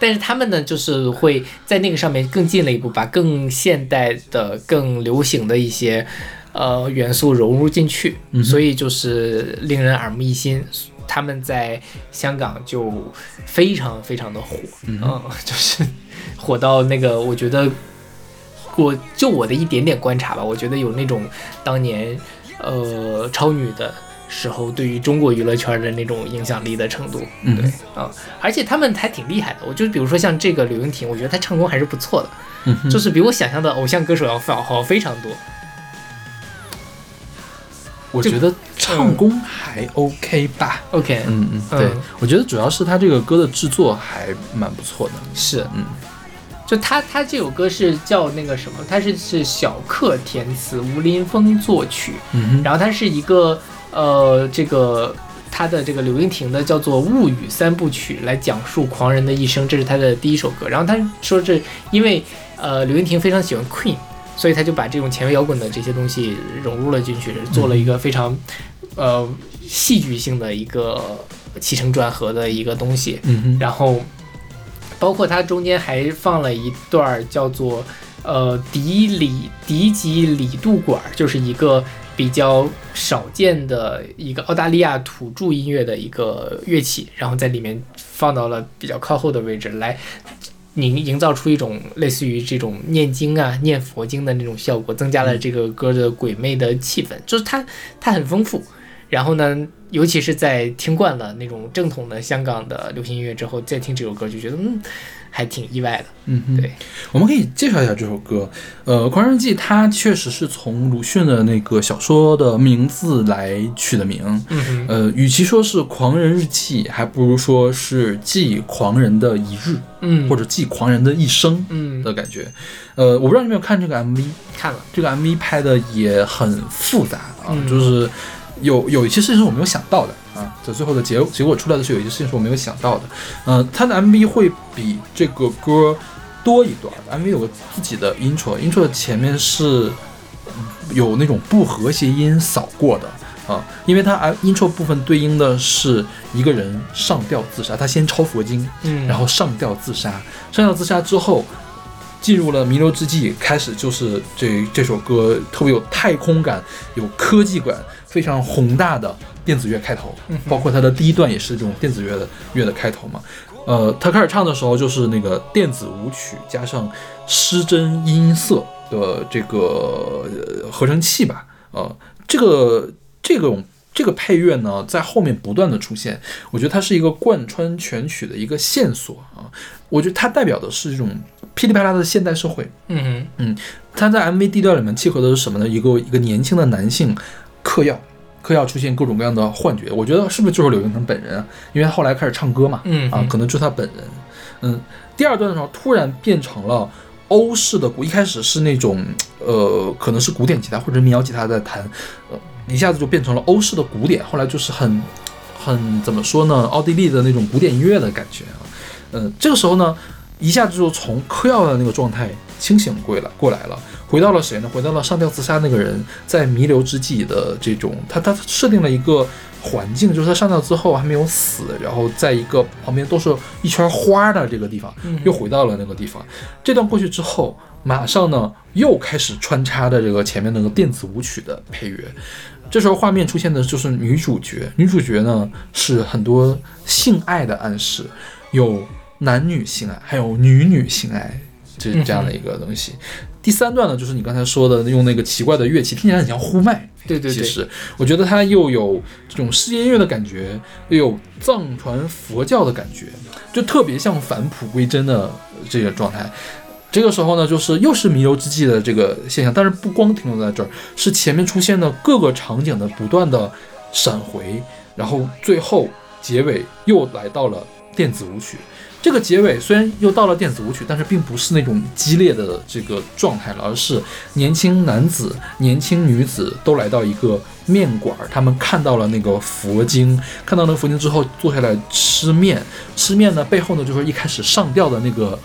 但是他们呢，就是会在那个上面更进了一步，把更现代的、更流行的一些呃元素融入进去，
嗯
所以就是令人耳目一新。他们在香港就非常非常的火，
嗯
嗯，就是火到那个，我觉得我就我的一点点观察吧，我觉得有那种当年呃超女的时候对于中国娱乐圈的那种影响力的程度，
嗯
对啊、而且他们还挺厉害的。我就比如说像这个刘云婷，我觉得她唱功还是不错的，
嗯，
就是比我想象的偶像歌手要好好非常多。
我觉得唱功还 OK 吧。
OK，
嗯嗯，
嗯
对，我觉得主要是他这个歌的制作还蛮不错的。
是，
嗯，
就他他这首歌是叫那个什么，他是是小克填词，吴林峰作曲，
嗯哼，
然后它是一个呃这个。他的这个刘云婷的叫做《物语三部曲》，来讲述狂人的一生，这是他的第一首歌。然后他说是因为呃刘云婷非常喜欢 Queen，所以他就把这种前卫摇滚的这些东西融入了进去，做了一个非常呃戏剧性的一个起承转合的一个东西。
嗯哼，
然后包括它中间还放了一段儿叫做呃迪里迪吉里杜管儿，就是一个比较少见的一个澳大利亚土著音乐的一个乐器，然后在里面放到了比较靠后的位置来。营营造出一种类似于这种念经啊、念佛经的那种效果，增加了这个歌的鬼魅的气氛，就是它它很丰富。然后呢，尤其是在听惯了那种正统的香港的流行音乐之后，再听这首歌，就觉得嗯，还挺意外的。
嗯哼，
对，
我们可以介绍一下这首歌。呃，《狂人日记》它确实是从鲁迅的那个小说的名字来取的名。
嗯哼，
呃，与其说是狂人日记，还不如说是记狂人的一日，
嗯，
或者记狂人的一生
嗯，
的感觉。呃，我不知道你有没有看这个 MV，
看了，
这个 MV 拍的也很复杂啊，
嗯
就是有有一些事情是我没有想到的啊，这最后的结结果出来的时候有一些事情是我没有想到的。呃，他的 MV 会比这个歌多一段，MV 有个自己的 intro，intro 的前面是嗯有那种不和谐音扫过的。啊，因为它 i- intro 部分对应的是一个人上吊自杀，他先抄佛经，
嗯，
然后上吊自杀，上吊自杀之后，进入了弥留之际，开始就是这这首歌特别有太空感、有科技感、非常宏大的电子乐开头，包括它的第一段也是这种电子乐的乐的开头嘛。呃，他开始唱的时候就是那个电子舞曲加上失真音色的这个呃合成器吧，呃，这个这种这个配乐呢，在后面不断的出现，我觉得它是一个贯穿全曲的一个线索啊。我觉得它代表的是这种噼里啪啦的现代社会。
嗯嗯，
它在 MV 地调里面契合的是什么呢？一个一个年轻的男性嗑药，嗑药出现各种各样的幻觉。我觉得是不是就是柳永腾本人啊？因为他后来开始唱歌嘛，啊，
嗯啊
可能就是他本人。嗯，第二段的时候突然变成了欧式的鼓，一开始是那种呃，可能是古典吉他或者民谣吉他在弹，呃，一下子就变成了欧式的古典，后来就是很很怎么说呢，奥地利的那种古典音乐的感觉啊。嗯，这个时候呢，一下子就从嗑药的那个状态清醒过来过来了，回到了谁呢？回到了上吊自杀那个人在弥留之际的这种，他他设定了一个环境，就是他上吊之后还没有死，然后在一个旁边都是一圈花的这个地方，又回到了那个地方。这段过去之后，马上呢又开始穿插的这个前面那个电子舞曲的配乐。这时候画面出现的就是女主角，女主角呢是很多性爱的暗示，有男女性爱，还有女女性爱，这这样的一个东西。第三段呢，就是你刚才说的用那个奇怪的乐器，听起来很像呼麦。
对对对，
其实我觉得它又有这种世界音乐的感觉，又有藏传佛教的感觉，就特别像返璞归真的这个状态。这个时候呢，就是又是弥留之际的这个现象，但是不光停留在这儿，是前面出现的各个场景的不断的闪回，然后最后结尾又来到了电子舞曲。这个结尾虽然又到了电子舞曲，但是并不是那种激烈的这个状态了，而是年轻男子、年轻女子都来到一个面馆儿，他们看到了那个佛经，看到那个佛经之后坐下来吃面，吃面呢背后呢就是一开始上吊的那个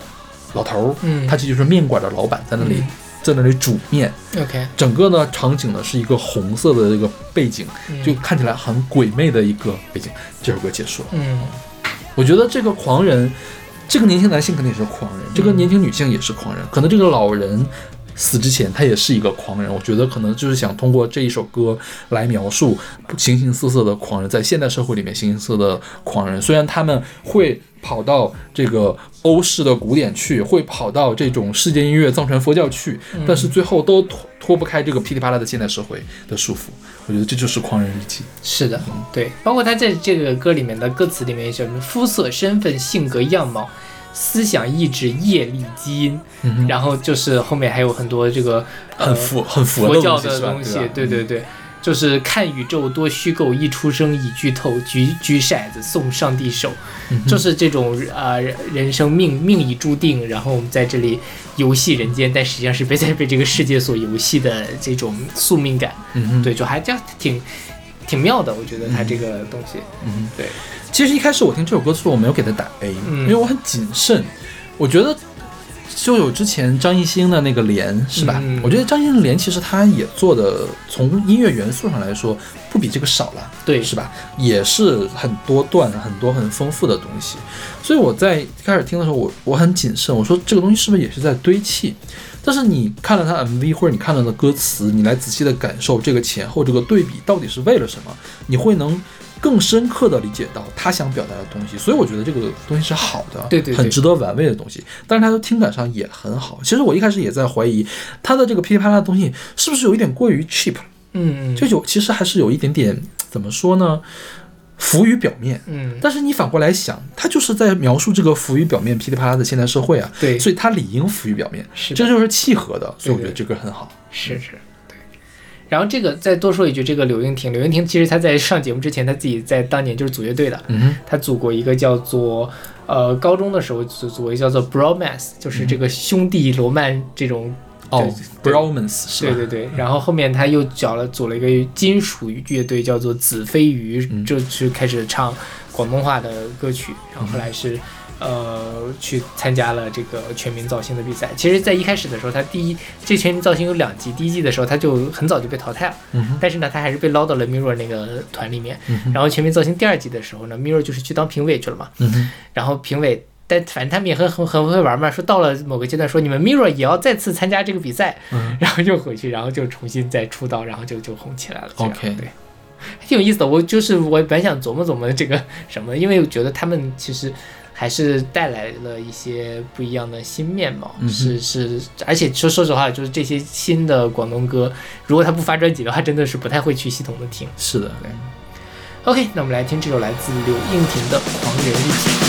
老头儿，
嗯
他这就是面馆的老板，在那里、
嗯
在那里煮面
，OK，
整个呢场景呢是一个红色的这个背景，
嗯
就看起来很鬼魅的一个背景。这首歌结束了。
嗯
我觉得这个狂人，这个年轻男性肯定也是狂人，这个年轻女性也是狂人，可能这个老人死之前他也是一个狂人。我觉得可能就是想通过这一首歌来描述形形色色的狂人，在现代社会里面形形色色的狂人，虽然他们会跑到这个欧式的古典去，会跑到这种世界音乐藏传佛教去，但是最后都脱脱不开这个噼里啪啦的现代社会的束缚。我觉得这就是狂人日记。
是的，对，包括他在这个歌里面的歌词里面，什么肤色、身份、性格、样貌、思想、意志、业力、基因，
嗯，
然后就是后面还有很多这个呃
很佛很佛
佛教
的
的东西对对对，就是看宇宙多虚构，一出生已剧透，举举骰子送上帝手，
嗯
就是这种啊、呃人生命命已注定，然后我们在这里游戏人间，但实际上是被在被这个世界所游戏的这种宿命感，
嗯哼，
对，就还这样挺挺妙的，我觉得他这个东西，
嗯。
对，
其实一开始我听这首歌的时候，我没有给他打 A，、
嗯。
因为我很谨慎。我觉得就有之前张艺兴的那个莲，是吧？
嗯
我觉得张艺兴的莲其实他也做的，从音乐元素上来说，不比这个少了，
对，
是吧？也是很多段、很多很丰富的东西。所以我在开始听的时候，我我很谨慎，我说这个东西是不是也是在堆砌？但是你看了他 MV 或者你看了的歌词，你来仔细的感受这个前后这个对比到底是为了什么，你会能更深刻的理解到他想表达的东西，所以我觉得这个东西是好的，
对对对
很值得玩味的东西。但是他的听感上也很好。其实我一开始也在怀疑他的这个噼里啪啦的东西是不是有一点过于 cheap 了，
嗯嗯
就有其实还是有一点点怎么说呢，浮于表面。
嗯，
但是你反过来想，他就是在描述这个浮于表面、噼里啪啦的现代社会啊，
对
所以他理应浮于表面，
是
这就是契合的，所以我觉得这个很好。
是是，对。然后这个再多说一句，这个柳英婷，柳英婷其实她在上节目之前，她自己在当年就是组乐队的，她组过一个叫做呃高中的时候组组过一个叫做 bromance，就是这个兄弟罗曼这种。
哦，Bromance 是吧？
对对对，然后后面他又找了组了一个金属乐队，叫做子非鱼，
嗯
就是开始唱广东话的歌曲，然后后来是。呃，去参加了这个全民造星的比赛。其实，在一开始的时候，他第一这全民造星有两季，第一季的时候他就很早就被淘汰了，
嗯，
但是呢，他还是被捞到了 Mirror 那个团里面。
嗯，
然后全民造星第二季的时候呢，Mirror 就是去当评委去了嘛，
嗯，
然后评委。但反正他们也很很很会玩嘛，说到了某个阶段，说你们 Mirror 也要再次参加这个比赛，
嗯
然后又回去，然后就重新再出道，然后就就红起来了。
OK
对，还挺有意思的。我就是我本想琢磨琢磨这个什么，因为我觉得他们其实还是带来了一些不一样的新面貌。
嗯
是是，而且说说实话，就是这些新的广东歌，如果他不发专辑的话，真的是不太会去系统的听。
是的。
OK，那我们来听这首来自柳应婷的《狂人日记》。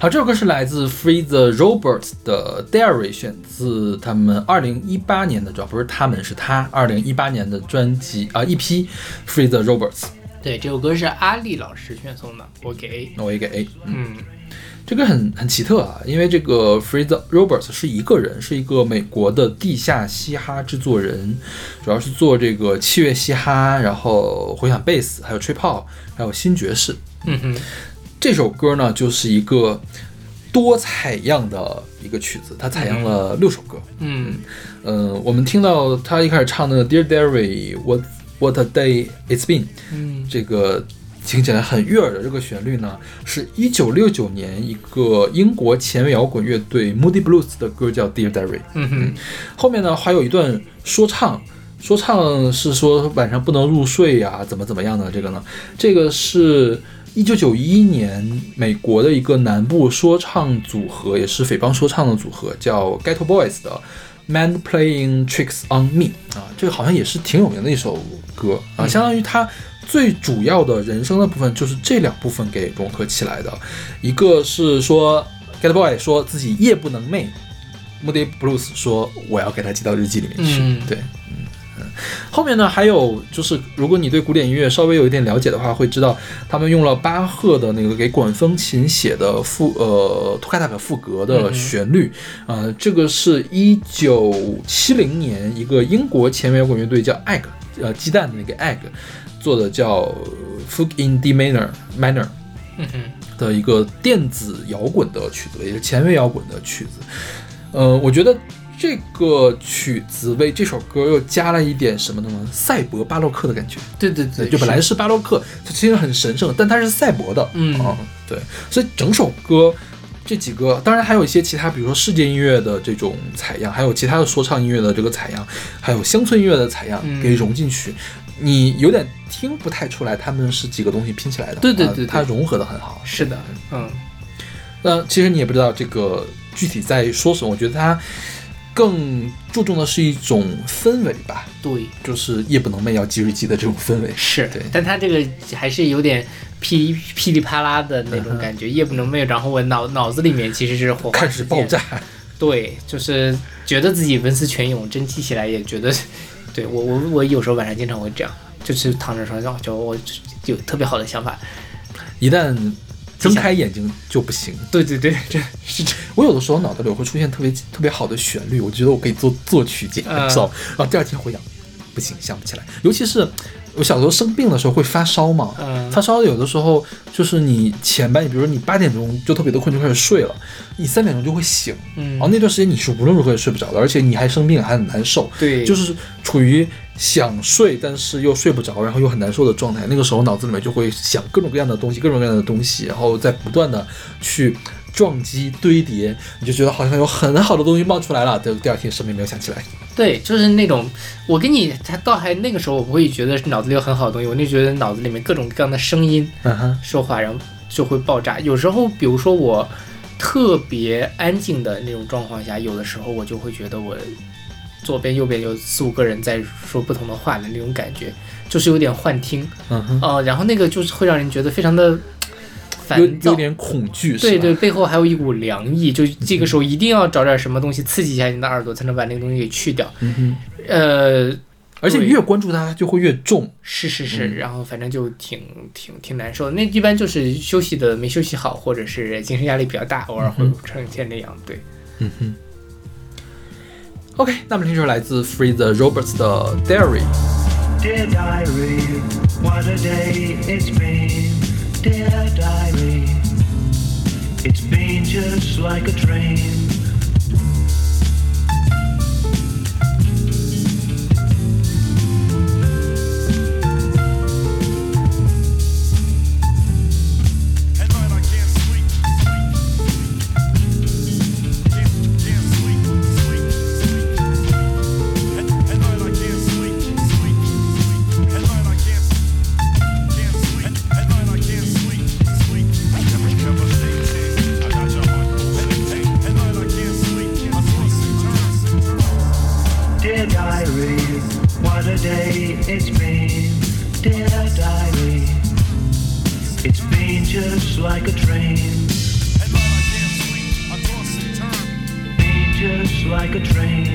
好，这首歌是来自 Free the Roberts 的 Dairy，选自他们二零一八年的，主要不是他们，是他二零一八年的专辑啊、一批 Free the Roberts，
对，这首歌是阿丽老师选送的，我给 A。
那我也给 A。
嗯，
这个很很奇特啊，因为这个 Free the Roberts 是一个人，是一个美国的地下嘻哈制作人，主要是做这个器乐嘻哈，然后回响贝斯，还有吹泡，还有新爵士。
嗯哼，
这首歌呢，就是一个多采样的一个曲子，它采样了六首歌。
嗯
呃、我们听到他一开始唱的 Dear Diary What What a Day It's Been，
嗯
这个听起来很悦耳的这个旋律呢，是一九六九年一个英国前卫摇滚乐队 Moody Blues 的歌叫 Dear Diary。
嗯哼，
后面呢还有一段说唱，说唱是说晚上不能入睡呀、怎么怎么样的这个呢？这个是一九九一年美国的一个南部说唱组合，也是匪帮说唱的组合，叫 Ghetto Boys 的。Man playing tricks on me 啊，这个好像也是挺有名的一首歌啊，相当于他最主要的人生的部分就是这两部分给融合起来的，一个是说 Ghetto Boy 说自己夜不能寐，Moody Blues 说我要给他记到日记里面去，
嗯。
对，后面呢还有就是，如果你对古典音乐稍微有一点了解的话，会知道他们用了巴赫的那个给管风琴写的副呃托卡塔克赋格的旋律，呃，这个是一九七零年一个英国前卫摇滚乐队叫 Egg，呃鸡蛋的那个 Egg 做的叫 Fugue in D minor minor。
嗯哼，
的一个电子摇滚的曲子，也是前卫摇滚的曲子。呃，我觉得这个曲子为这首歌又加了一点什么呢？赛博巴洛克的感觉。
对对对，
就本来是巴洛克，它其实很神圣，但它是赛博的。
嗯
啊对，所以整首歌。这几个，当然还有一些其他，比如说世界音乐的这种采样，还有其他的说唱音乐的这个采样，还有乡村音乐的采样，
嗯
给融进去，你有点听不太出来他们是几个东西拼起来的。
对对对
它融合的很好。
是的，嗯
那其实你也不知道这个具体在说什么，我觉得它更注重的是一种氛围吧，
对，
就是夜不能寐要记日记的这种氛围。
是
对，
但他这个还是有点噼 噼里啪啦的那种感觉，夜不能寐。然后我脑脑子里面其实是火花
开始爆炸，
对，就是觉得自己文思泉涌，真记起来也觉得，对我我我有时候晚上经常会这样，就是躺着床上，就我有特别好的想法。
一旦睁开眼睛就不行。
对对对，这是这，
我有的时候脑袋里会出现特别特别好的旋律，我觉得我可以做作曲家，
你
知道吗？然后第二天回想，不行，想不起来。尤其是我小时候生病的时候会发烧嘛，
嗯
发烧有的时候就是你前半夜，比如说你八点钟就特别的困就开始睡了，你三点钟就会醒，
嗯
然后那段时间你是无论如何也睡不着的，而且你还生病还很难受，
对，
就是是处于想睡但是又睡不着，然后又很难受的状态。那个时候脑子里面就会想各种各样的东西，各种各样的东西，然后在不断的去撞击堆叠，你就觉得好像有很好的东西冒出来了，但第二天什么也没有想起来。
对，就是那种我跟你他倒还那个时候我不会觉得脑子里有很好的东西，我就觉得脑子里面各种各样的声音说话，然后就会爆炸。有时候比如说我特别安静的那种状况下，有的时候我就会觉得我左边右边有四五个人在说不同的话的那种感觉，就是有点幻听
嗯哼，
哦、然后那个就是会让人觉得非常的烦躁
有有点恐惧，
对对，，背后还有一股凉意，就这个时候一定要找点什么东西刺激一下你的耳朵，才能把那个东西给去掉。
嗯哼，
呃，
而且越关注它，它就会越重。
是是是，
嗯
然后反正就挺挺挺难受的。那一般就是休息的没休息好，或者是精神压力比较大，偶尔会
嗯
呈现那样。对，
嗯哼。OK，那么听这首来自 Freezer Roberts 的 Dairy。
Dear diary, what a day it's been. Dear diary, it's been just like a train. Just like a train.
Night I can't sleep. I toss and turn.
Been just like a train.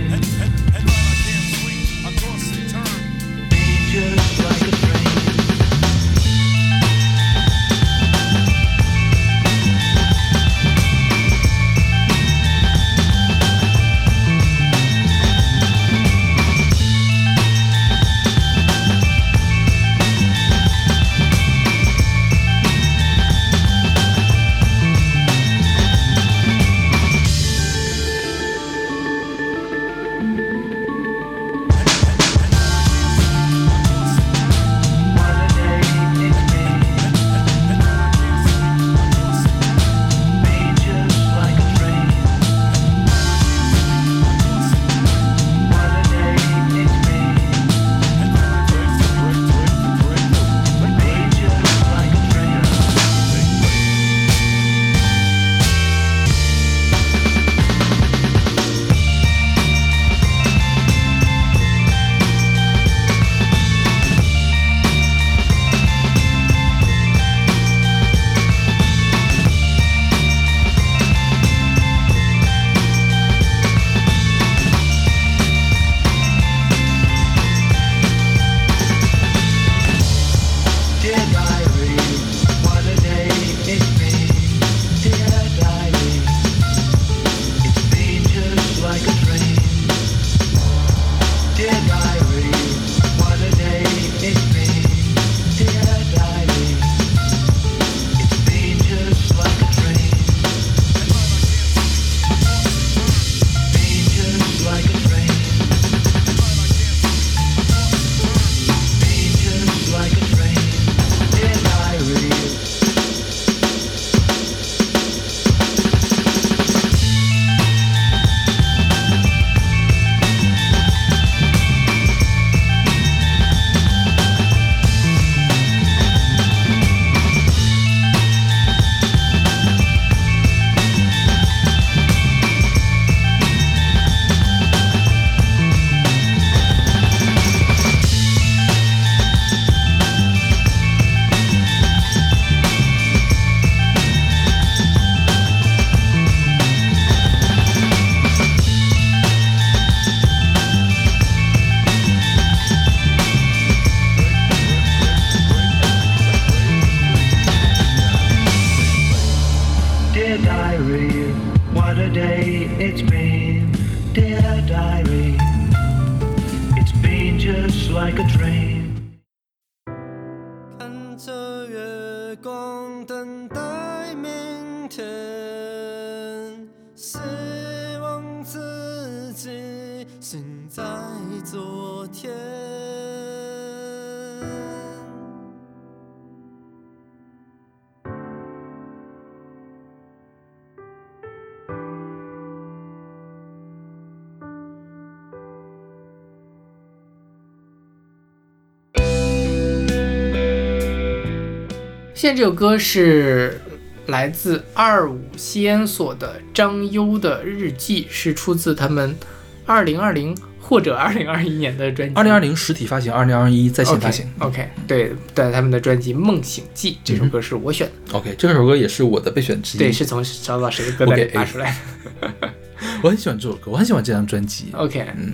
现在这首歌是来自二五吸烟所的张优的日记，是出自他们二零二零或者二零二一年的专辑。
二零二零实体发行，二零二一在线发行。
OK，, 对对，他们的专辑《梦醒记》这
嗯
首歌是我选的
，OK，这首歌也是我的备选之一。
对，是从小老师的歌单里扒出来的。
我很喜欢这首歌，我很喜欢这张专辑。
OK，嗯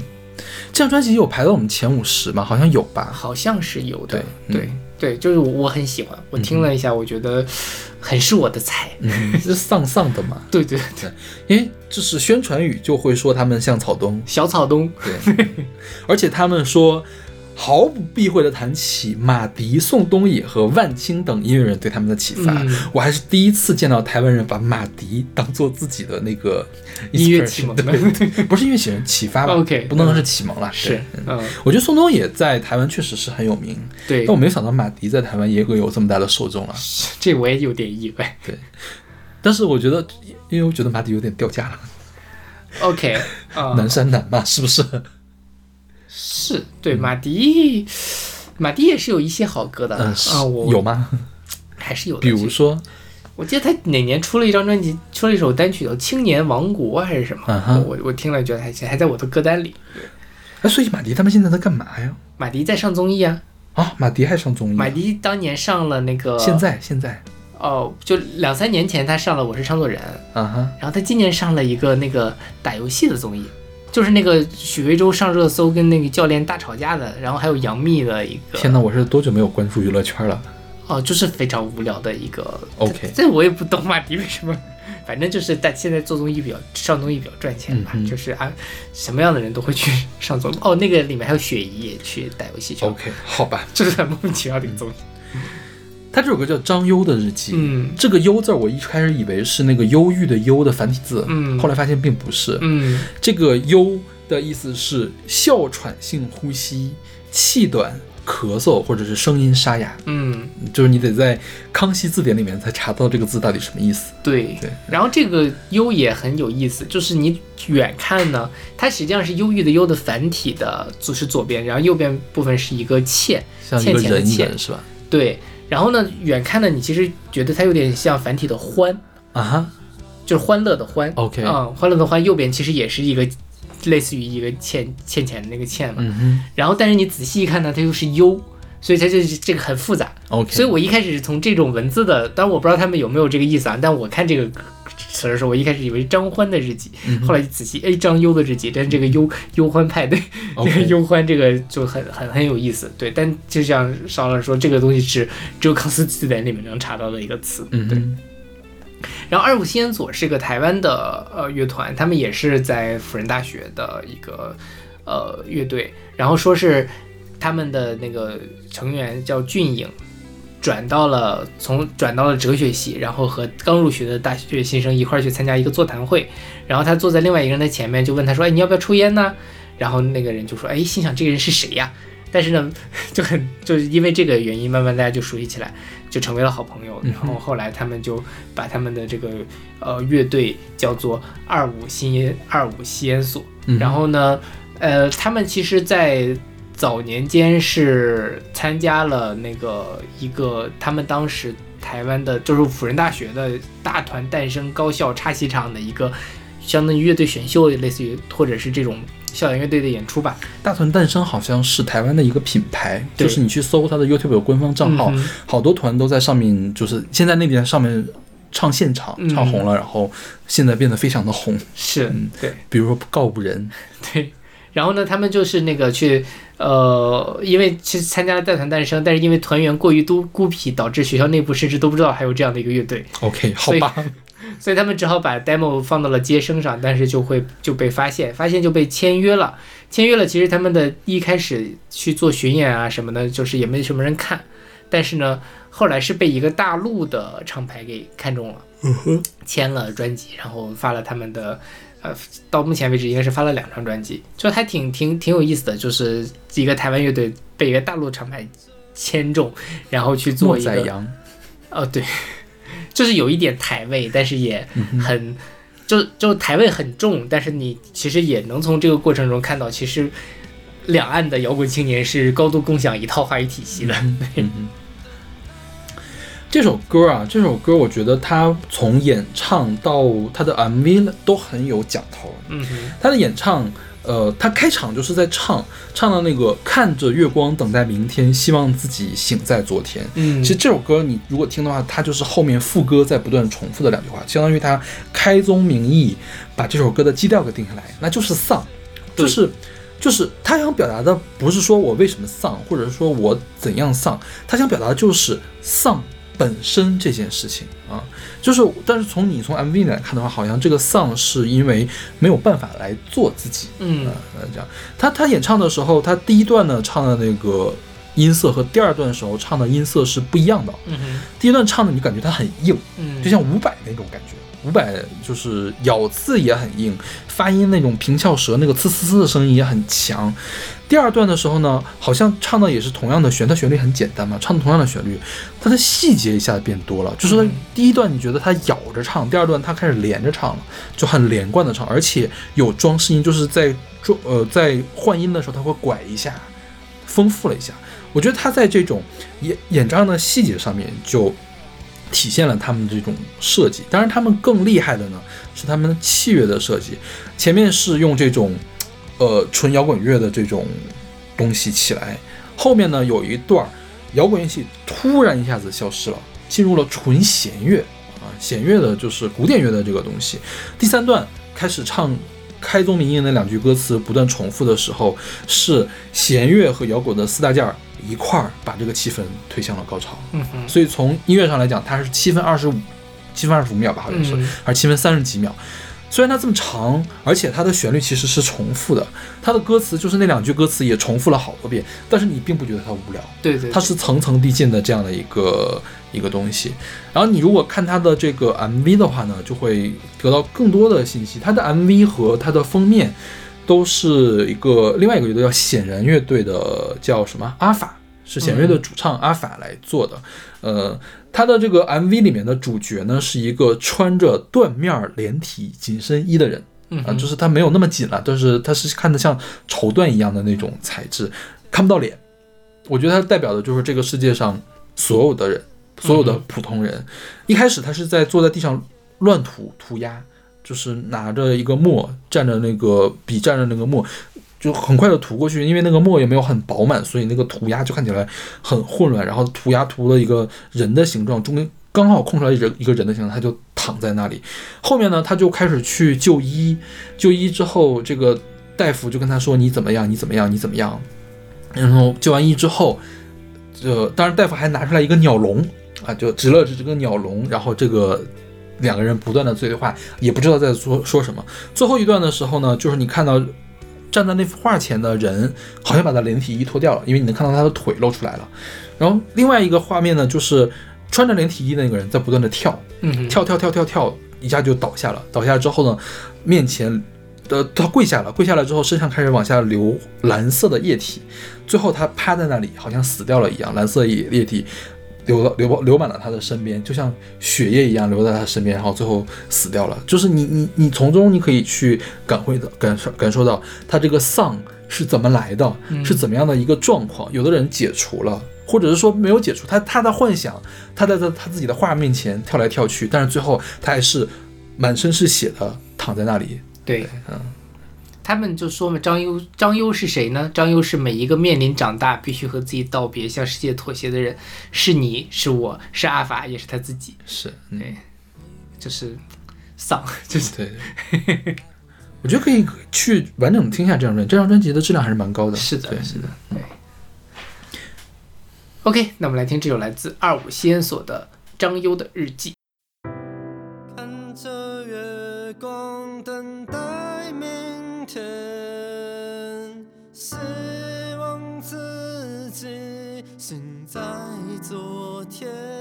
这张专辑有排到我们前五十吗？好像有吧。
好像是有的，
对
对对，就是我我很喜欢，我听了一下，我觉得很是我的菜。
嗯，是丧丧的嘛。
对对对，
因为就是宣传语就会说他们像草东，
小草东，
对，而且他们说毫不避讳的谈起马迪、宋冬野和万青等音乐人对他们的启发。
嗯
我还是第一次见到台湾人把马迪当做自己的那个
音乐启蒙的
对对不是音乐启蒙启发吧
OK，
不能说是启蒙了。
是，
我觉得宋冬野在台湾确实是很有名，
对
但我，没有想到马迪在台湾也会有这么大的受众啊。
这我也有点意外。
对但是我觉得，因为我觉得马迪有点掉价了
，OK，啊、
南山南嘛，是不是？
是对马迪，马迪也是有一些好歌的
嗯，
啊，
是
我
有吗？
还是有的。
比如说，
我记得他哪年出了一张专辑，出了一首单曲叫《青年王国》还是什么
嗯
我我听了觉得还行，还在我的歌单里。
哎，所以马迪他们现在在干嘛呀？
马迪在上综艺啊，
啊，马迪还上综艺？
马迪当年上了那个，
现在现在，
哦，就两三年前他上了《我是唱作人》，
啊哈，
然后他今年上了一个那个打游戏的综艺，就是那个许魏洲上热搜跟那个教练大吵架的，然后还有杨幂的一个，
天哪，我是多久没有关注娱乐圈了
哦，就是非常无聊的一个。
OK，
这我也不懂马迪为什么，反正就是在现在做综艺比较上综艺比较赚钱吧，
嗯
就是啊，什么样的人都会去上综艺。哦，那个里面还有雪姨也去打游戏去了
OK，好吧。
就是很莫名其妙的一个综艺。
他这首歌叫《张忧的日记》，
嗯
这个“忧”字儿我一开始以为是那个忧郁的“忧”的繁体字，
嗯
后来发现并不是。
嗯
这个“忧”的意思是哮喘性呼吸、气短、咳嗽或者是声音沙哑，
嗯，
就是你得在康熙字典里面才查到这个字到底什么意思。
对。
对，
然后这个“忧”也很有意思，就是你远看呢，它实际上是忧郁的“忧”的繁体的，就是左边，然后右边部分是一个欠，
像一个人一
欠钱的欠
人是吧？
对。然后呢，远看呢，你其实觉得它有点像繁体的“欢”，
啊哈，
就是欢乐的欢。
OK
啊、欢乐的欢右边其实也是一个类似于一个欠欠钱的那个欠嘛。
嗯哼
然后但是你仔细一看呢，它又是忧，所以它就是这个很复杂。
，OK，
所以我一开始是从这种文字的，当然我不知道他们有没有这个意思啊，但我看这个词的时候，我一开始以为张欢的日记，
嗯
后来仔细哎张忧的日记，但是这个忧忧欢派对，这个
OK
忧欢这个就很很很有意思，对，但就像邵老师说，这个东西是只有康斯字典里面能查到的一个词，对。然后二五西恩佐是个台湾的呃乐团，他们也是在辅仁大学的一个呃乐队，然后说是他们的那个成员叫俊颖，转到了从转到了哲学系，然后和刚入学的大学新生一块儿去参加一个座谈会，然后他坐在另外一个人的前面，就问他说：“哎，你要不要抽烟呢？”然后那个人就说：“哎，心想这个人是谁呀？”但是呢，就很就是因为这个原因，慢慢大家就熟悉起来，就成为了好朋友。然后后来他们就把他们的这个呃乐队叫做二五吸烟二五吸烟所。然后呢，呃，他们其实，在早年间是参加了那个一个他们当时台湾的，就是辅仁大学的大团诞生高校插戏场的一个相当于乐队选秀，类似于或者是这种校园乐队的演出吧。
大团诞生好像是台湾的一个品牌，就是你去搜它的 YouTube 有官方账号，
嗯
好多团都在上面，就是现在那边上面唱现场
嗯
唱红了，然后现在变得非常的红，
是
嗯
对。
比如说告五人，
对，然后呢，他们就是那个去，呃，因为其实参加了带团诞生，但是因为团员过于都孤僻，导致学校内部甚至都不知道还有这样的一个乐队
，OK，好吧，
所以他们只好把 demo 放到了接生上，但是就会就被发现，发现就被签约了，签约了。其实他们的一开始去做巡演啊什么的，就是也没什么人看，但是呢，后来是被一个大陆的厂牌给看中了，签了专辑，然后发了他们的。呃，到目前为止应该是发了两张专辑，就还挺挺挺有意思的，就是一个台湾乐队被一个大陆厂牌签中，然后去做一个哦，对，就是有一点台味，但是也
嗯
很，就就台味很重，但是你其实也能从这个过程中看到，其实两岸的摇滚青年是高度共享一套话语体系的。
嗯哼。这首歌啊，这首歌我觉得它从演唱到它的 MV 都很有讲头。
嗯哼，
他的演唱，呃，他开场就是在唱唱到那个看着月光等待明天，希望自己醒在昨天。
嗯。
其实这首歌你如果听的话，它就是后面副歌在不断重复的两句话，相当于他开宗明义把这首歌的基调给定下来，那就是丧，就是就是他想表达的不是说我为什么丧，或者是说我怎样丧，他想表达的就是丧本身这件事情啊，就是但是从你从 MV 里来看的话，好像这个丧是因为没有办法来做自己，
嗯。
呃，这样，他他演唱的时候，他第一段呢唱的那个音色和第二段时候唱的音色是不一样的。
嗯哼。
第一段唱的你感觉他很硬，
嗯，
就像伍佰那种感觉，伍佰就是咬字也很硬，发音那种平翘舌那个呲呲呲的声音也很强。第二段的时候呢，好像唱的也是同样的旋，它旋律很简单嘛，唱的同样的旋律，它的细节一下子变多了。就是第一段你觉得它咬着唱，第二段它开始连着唱了，就很连贯的唱，而且有装饰音，就是在装呃在换音的时候它会拐一下，丰富了一下。我觉得他在这种演演唱的细节上面就体现了他们这种设计。当然，他们更厉害的呢是他们器乐的设计。前面是用这种呃纯摇滚乐的这种东西起来，后面呢有一段摇滚乐器突然一下子消失了，进入了纯弦乐啊，弦乐的就是古典乐的这个东西。第三段开始唱。开宗明义那两句歌词不断重复的时候，是弦乐和摇滚的四大件儿一块儿把这个气氛推向了高潮。
嗯哼
所以从音乐上来讲，它是七分二十五，七分二十五秒吧，好像是，
嗯
还是七分三十几秒。虽然它这么长，而且它的旋律其实是重复的，它的歌词就是那两句歌词也重复了好多遍，但是你并不觉得它无聊，
对对，
它是层层递进的这样的一个一个东西。然后你如果看它的这个 MV 的话呢，就会得到更多的信息。它的 MV 和它的封面都是一个另外一个乐队叫显然乐队的叫什么阿法，是显然乐队的主唱阿法来做的。呃，他的这个 MV 里面的主角呢是一个穿着缎面连体紧身衣的人。啊，就是他没有那么紧了，但是他是看的像绸缎一样的那种材质，看不到脸。我觉得它代表的就是这个世界上所有的人，所有的普通人。一开始他是在坐在地上乱涂涂鸦，就是拿着一个墨，蘸着那个笔，蘸着那个墨，就很快的涂过去。因为那个墨也没有很饱满，所以那个涂鸦就看起来很混乱。然后涂鸦涂了一个人的形状，中间刚好空出来一人一个人的形状，他就躺在那里。后面呢，他就开始去就医，就医之后，这个大夫就跟他说：“你怎么样？你怎么样？你怎么样？”然后就完医之后，呃，当然大夫还拿出来一个鸟笼啊，就指了指这个鸟笼，然后这个两个人不断的对话，也不知道在说说什么。最后一段的时候呢，就是你看到站在那幅画前的人，好像把他连体衣脱掉了，因为你能看到他的腿露出来了。然后另外一个画面呢，就是穿着连体衣的那个人在不断的跳，
嗯
跳跳跳跳跳，一下就倒下了。倒下之后呢，面前的他跪下了，跪下来之后身上开始往下流蓝色的液体，最后他趴在那里，好像死掉了一样，蓝色液液体流到流流满了他的身边，就像血液一样流在他身边，然后最后死掉了。就是你你你从中你可以去感会到感受感受到他这个丧是怎么来的，是怎么样的一个状况。有的人解除了。或者是说没有解除，他他的幻想，他在他他自己的画面前跳来跳去，但是最后他还是满身是血的躺在那里。
对，嗯，他们就说嘛，张优，张优是谁呢？张优是每一个面临长大必须和自己道别、向世界妥协的人，是你是我是阿法，也是他自己，
是，嗯，
对，就是丧，就是
对。我觉得可以去完整的听一下这张专辑，这张专辑的质量还是蛮高的。
是的，
对
是的，对。OK，那我们来听这首来自二五西恩所的张优的日记。
看着月光，等在昨天。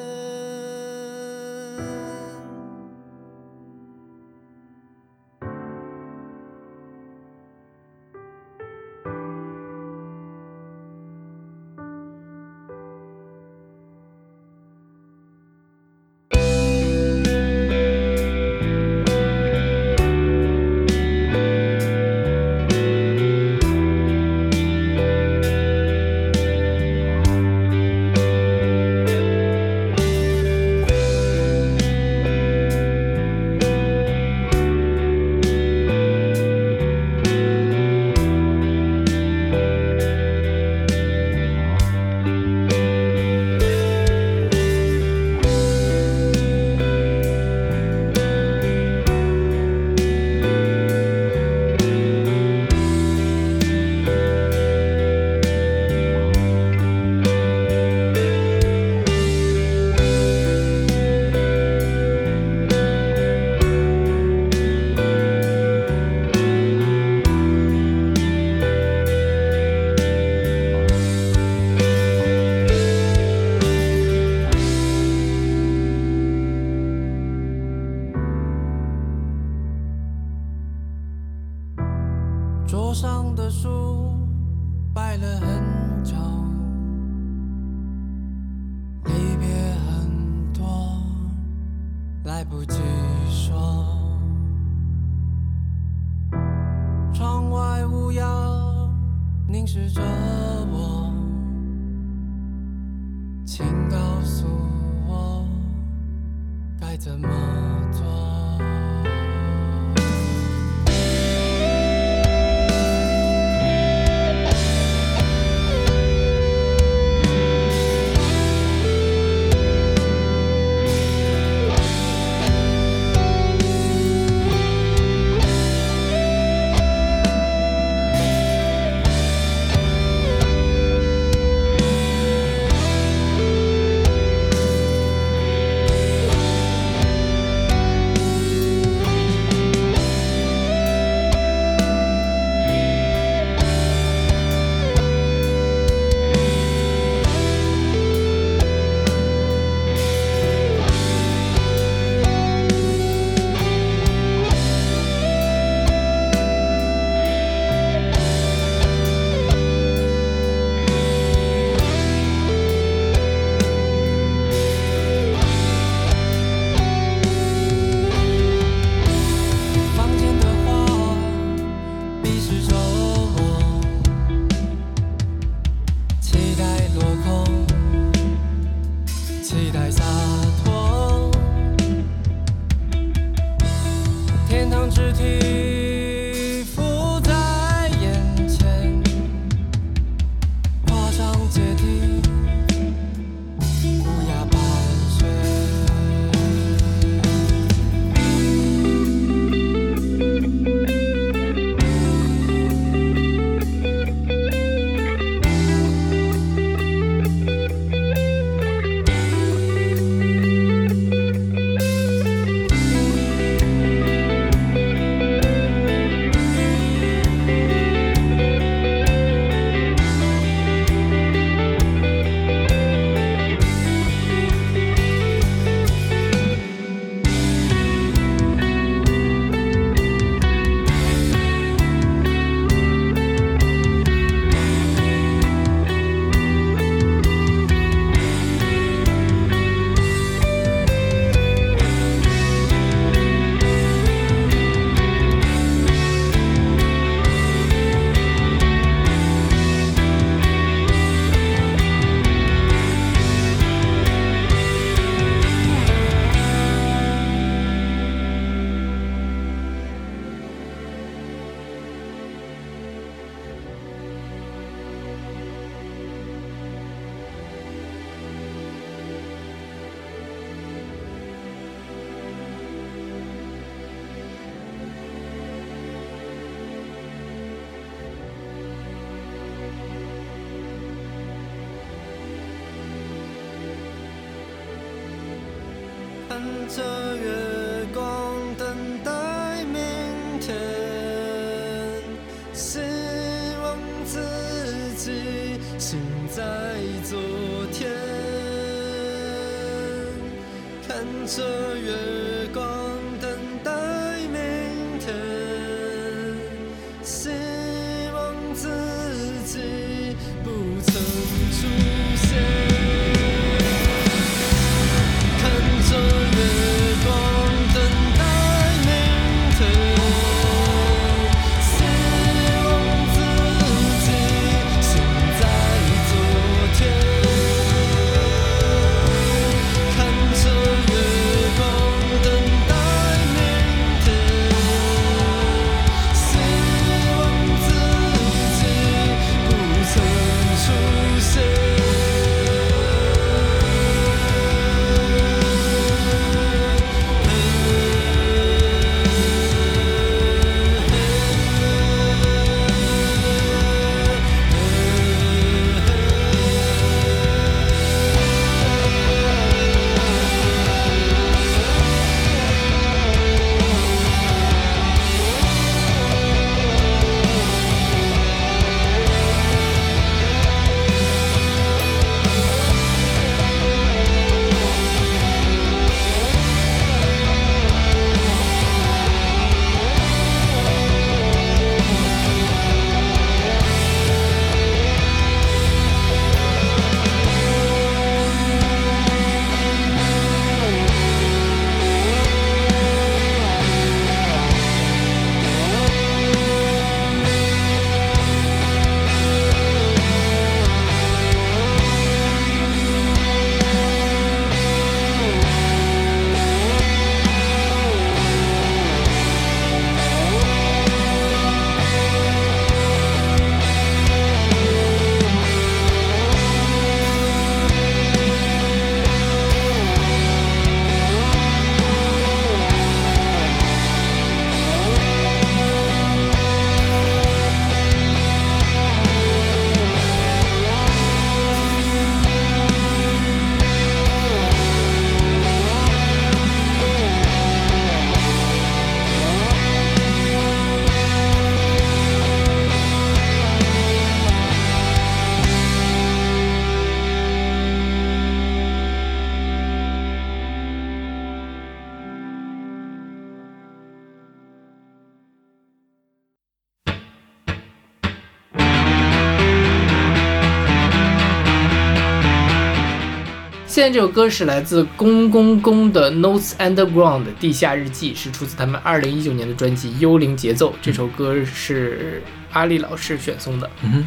现在
这首歌是来自公公公的《Notes Underground》地下日记，是出自他们二零一九年的专辑《幽灵节奏》。这首歌是阿丽老师选送的，
嗯哼，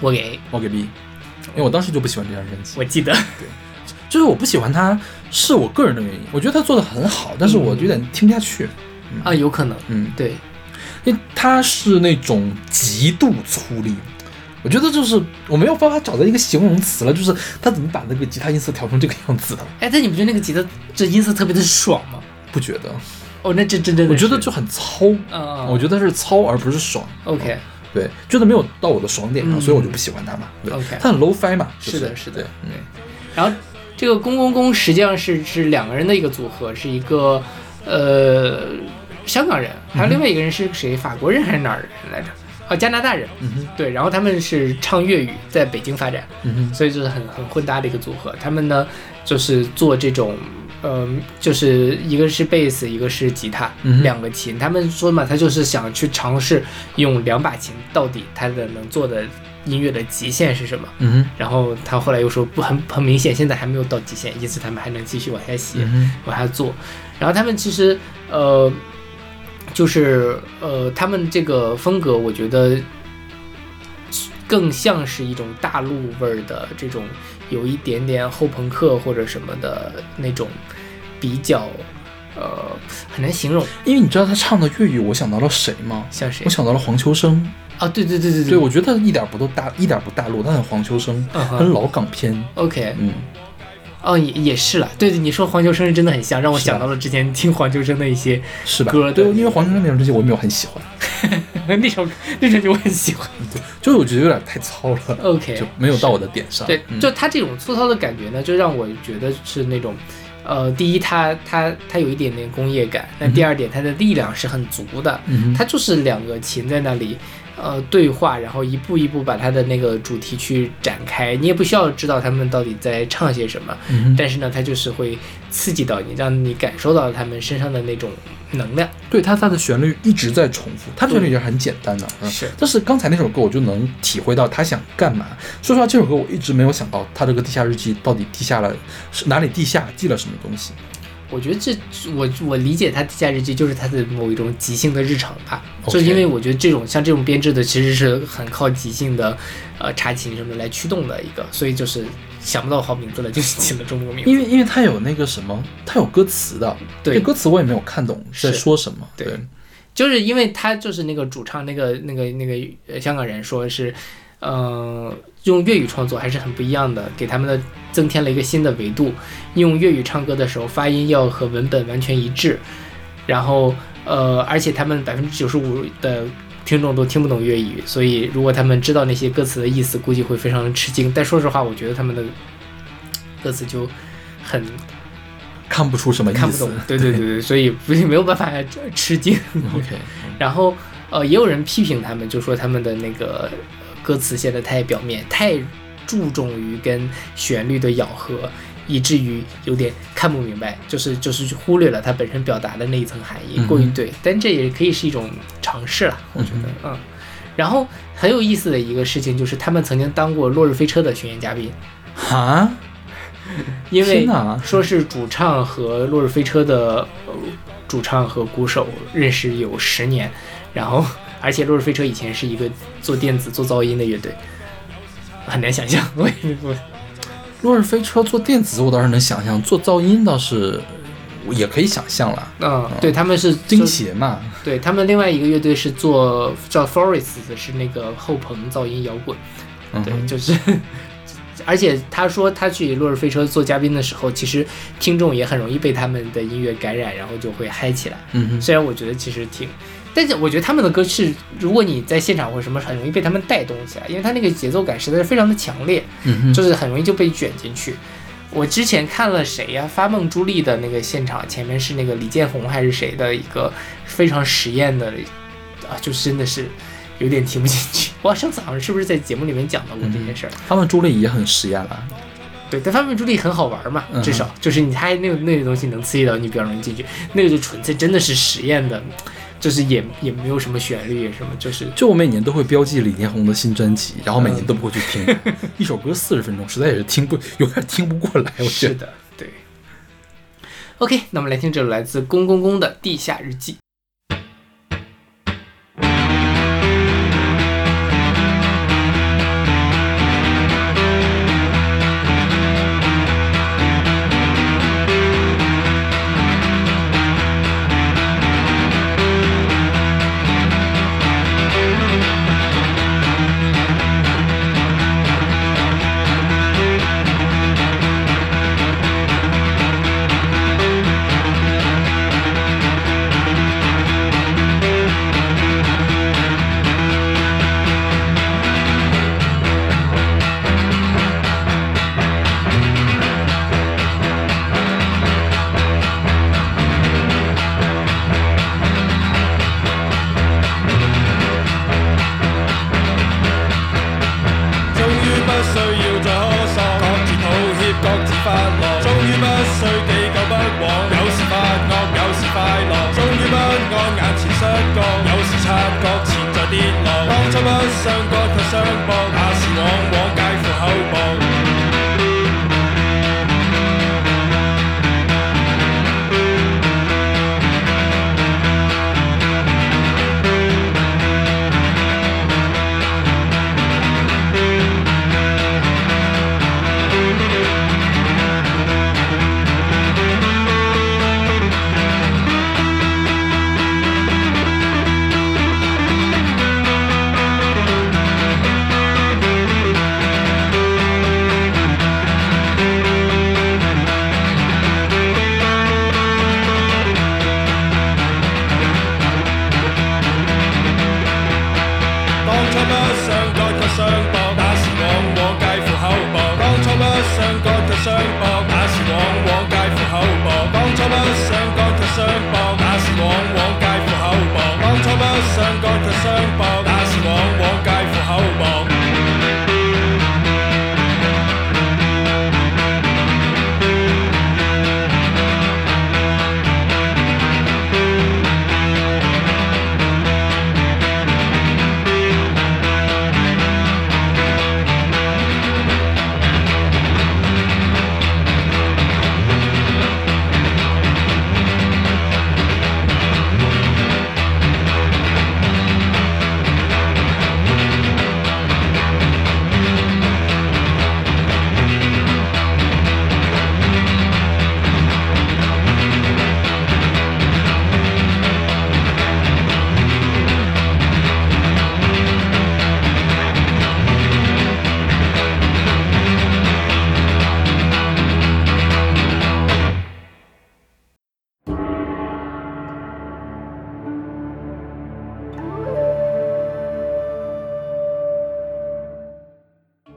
我给。
我给 B，因为我当时就不喜欢这张专辑，
我记得。对。
就是我不喜欢它是我个人的原因，我觉得他做的很好，但是我有点听不下去。
啊，有可能，
嗯，
对，
因为他是那种极度粗粝，我觉得就是我没有办法找到一个形容词了，就是他怎么把那个吉他音色调成这个样子的？
哎，但你不觉得那个吉他这音色特别的爽吗？
不觉得？
哦，那这真真的，
我觉得就很糙，
嗯，
我觉得是糙而不是爽。
OK
对，觉得没有到我的爽点上，
嗯
所以我就不喜欢他嘛。对
OK
他很 low fi 嘛。就是
的，是的
对，嗯
然后这个公公公实际上是是两个人的一个组合，是一个呃香港人，还有另外一个人是谁？法国人还是哪儿人来着？哦，加拿大人。
嗯哼，
对，然后他们是唱粤语，在北京发展，
嗯哼，
所以就是很很混搭的一个组合。他们呢就是做这种。呃，就是一个是贝斯，一个是吉他，
嗯
两个琴。他们说嘛，他就是想去尝试用两把琴，到底他的能做的音乐的极限是什么。
嗯哼，
然后他后来又说不很很明显，现在还没有到极限，因此他们还能继续往下写，
嗯，
往下做。然后他们其实呃，就是呃，他们这个风格，我觉得更像是一种大陆味儿的这种，有一点点后朋克或者什么的那种比较呃很难形容，
因为你知道他唱的粤语，我想到了谁吗？
像谁
我想到了黄秋生。
啊？对对对对
对，我觉得他一点不都大，一点不大陆，他很黄秋生，很老港片。
OK，
嗯，
哦也也是了，对对，你说黄秋生是真的很像，让我想到了之前听黄秋生的一些
是吧？
歌
对，因为黄秋生那种东西我没有很喜欢，
那首那首就我很喜欢。
对就是我觉得有点太糙了
OK，
就没有到我的点上。
对，
嗯
就他这种粗糙的感觉呢，就让我觉得是那种，呃，第一，他他他有一点点工业感，那第二点，他的力量是很足的，
嗯哼
它就是两个琴在那里。呃，对话，然后一步一步把它的那个主题去展开，你也不需要知道他们到底在唱些什么，
嗯
但是呢，它就是会刺激到你，让你感受到他们身上的那种能量。
对他他的旋律一直在重复，他的旋律也是很简单的，嗯
是
但是刚才那首歌我就能体会到他想干嘛。说实话，这首歌我一直没有想到他这个地下日记到底地下了是哪里地下记了什么东西。
我觉得这我我理解他地下日记就是他的某一种即兴的日常吧。就因为我觉得这种像这种编制的其实是很靠即兴的，呃插琴什么来驱动的一个，所以就是想不到好名字了，就是起了中国名字。
因为因为他有那个什么，他有歌词的，
对。
这歌词我也没有看懂
是
在说什么。
对。就是因为他就是那个主唱那个那个那个呃香港人说是，呃，用粤语创作还是很不一样的，给他们的增添了一个新的维度。用粤语唱歌的时候，发音要和文本完全一致，然后呃，而且他们百分之九十五的听众都听不懂粤语，所以如果他们知道那些歌词的意思，估计会非常吃惊。但说实话，我觉得他们的歌词就很
看不出什么意思。
看不懂，对对对对，所以不是没有办法吃惊。
OK，
然后呃，也有人批评他们，就说他们的那个呃歌词写的太表面，太注重于跟旋律的咬合，以至于有点看不明白，就是就是忽略了它本身表达的那一层含义，过于对。但这也可以是一种尝试了，我觉得，嗯。然后很有意思的一个事情就是，他们曾经当过《落日飞车》的巡演嘉宾，
哈，
因为说是主唱和落日飞车的呃主唱和鼓手认识有十年，然后而且落日飞车以前是一个做电子做噪音的乐队，很难想象。我也我
落日飞车做电子我倒是能想象，做噪音倒是我也可以想象了。
嗯，对他们是
钉鞋嘛，
对他们另外一个乐队是做叫 Forest，的是那个后朋噪音摇滚，
嗯对
就是。而且他说他去落日飞车做嘉宾的时候，其实听众也很容易被他们的音乐感染，然后就会嗨起来。
嗯哼，
虽然我觉得其实挺，但是我觉得他们的歌是，如果你在现场或者什么，很容易被他们带动起来，因为他那个节奏感实在是非常的强烈，
嗯，
就是很容易就被卷进去。我之前看了谁呀、发梦朱莉的那个现场，前面是那个李建宏还是谁的一个非常实验的，啊，就真的是有点听不进去。我上次好像是不是在节目里面讲到过这件事儿？
发梦朱莉也很实验了。
对，但发梦朱莉很好玩嘛，
嗯
至少就是你他那个那个东西能刺激到你，比较容易进去。那个就纯粹真的是实验的，就是也也没有什么旋律什么，就是
就我每年都会标记李彦宏的新专辑，然后每年都不会去听，一首歌四十分钟，实在也是听不有点听不过来，我觉得。
是的，对。OK，那我们来听这首来自公公公的《地下日记》。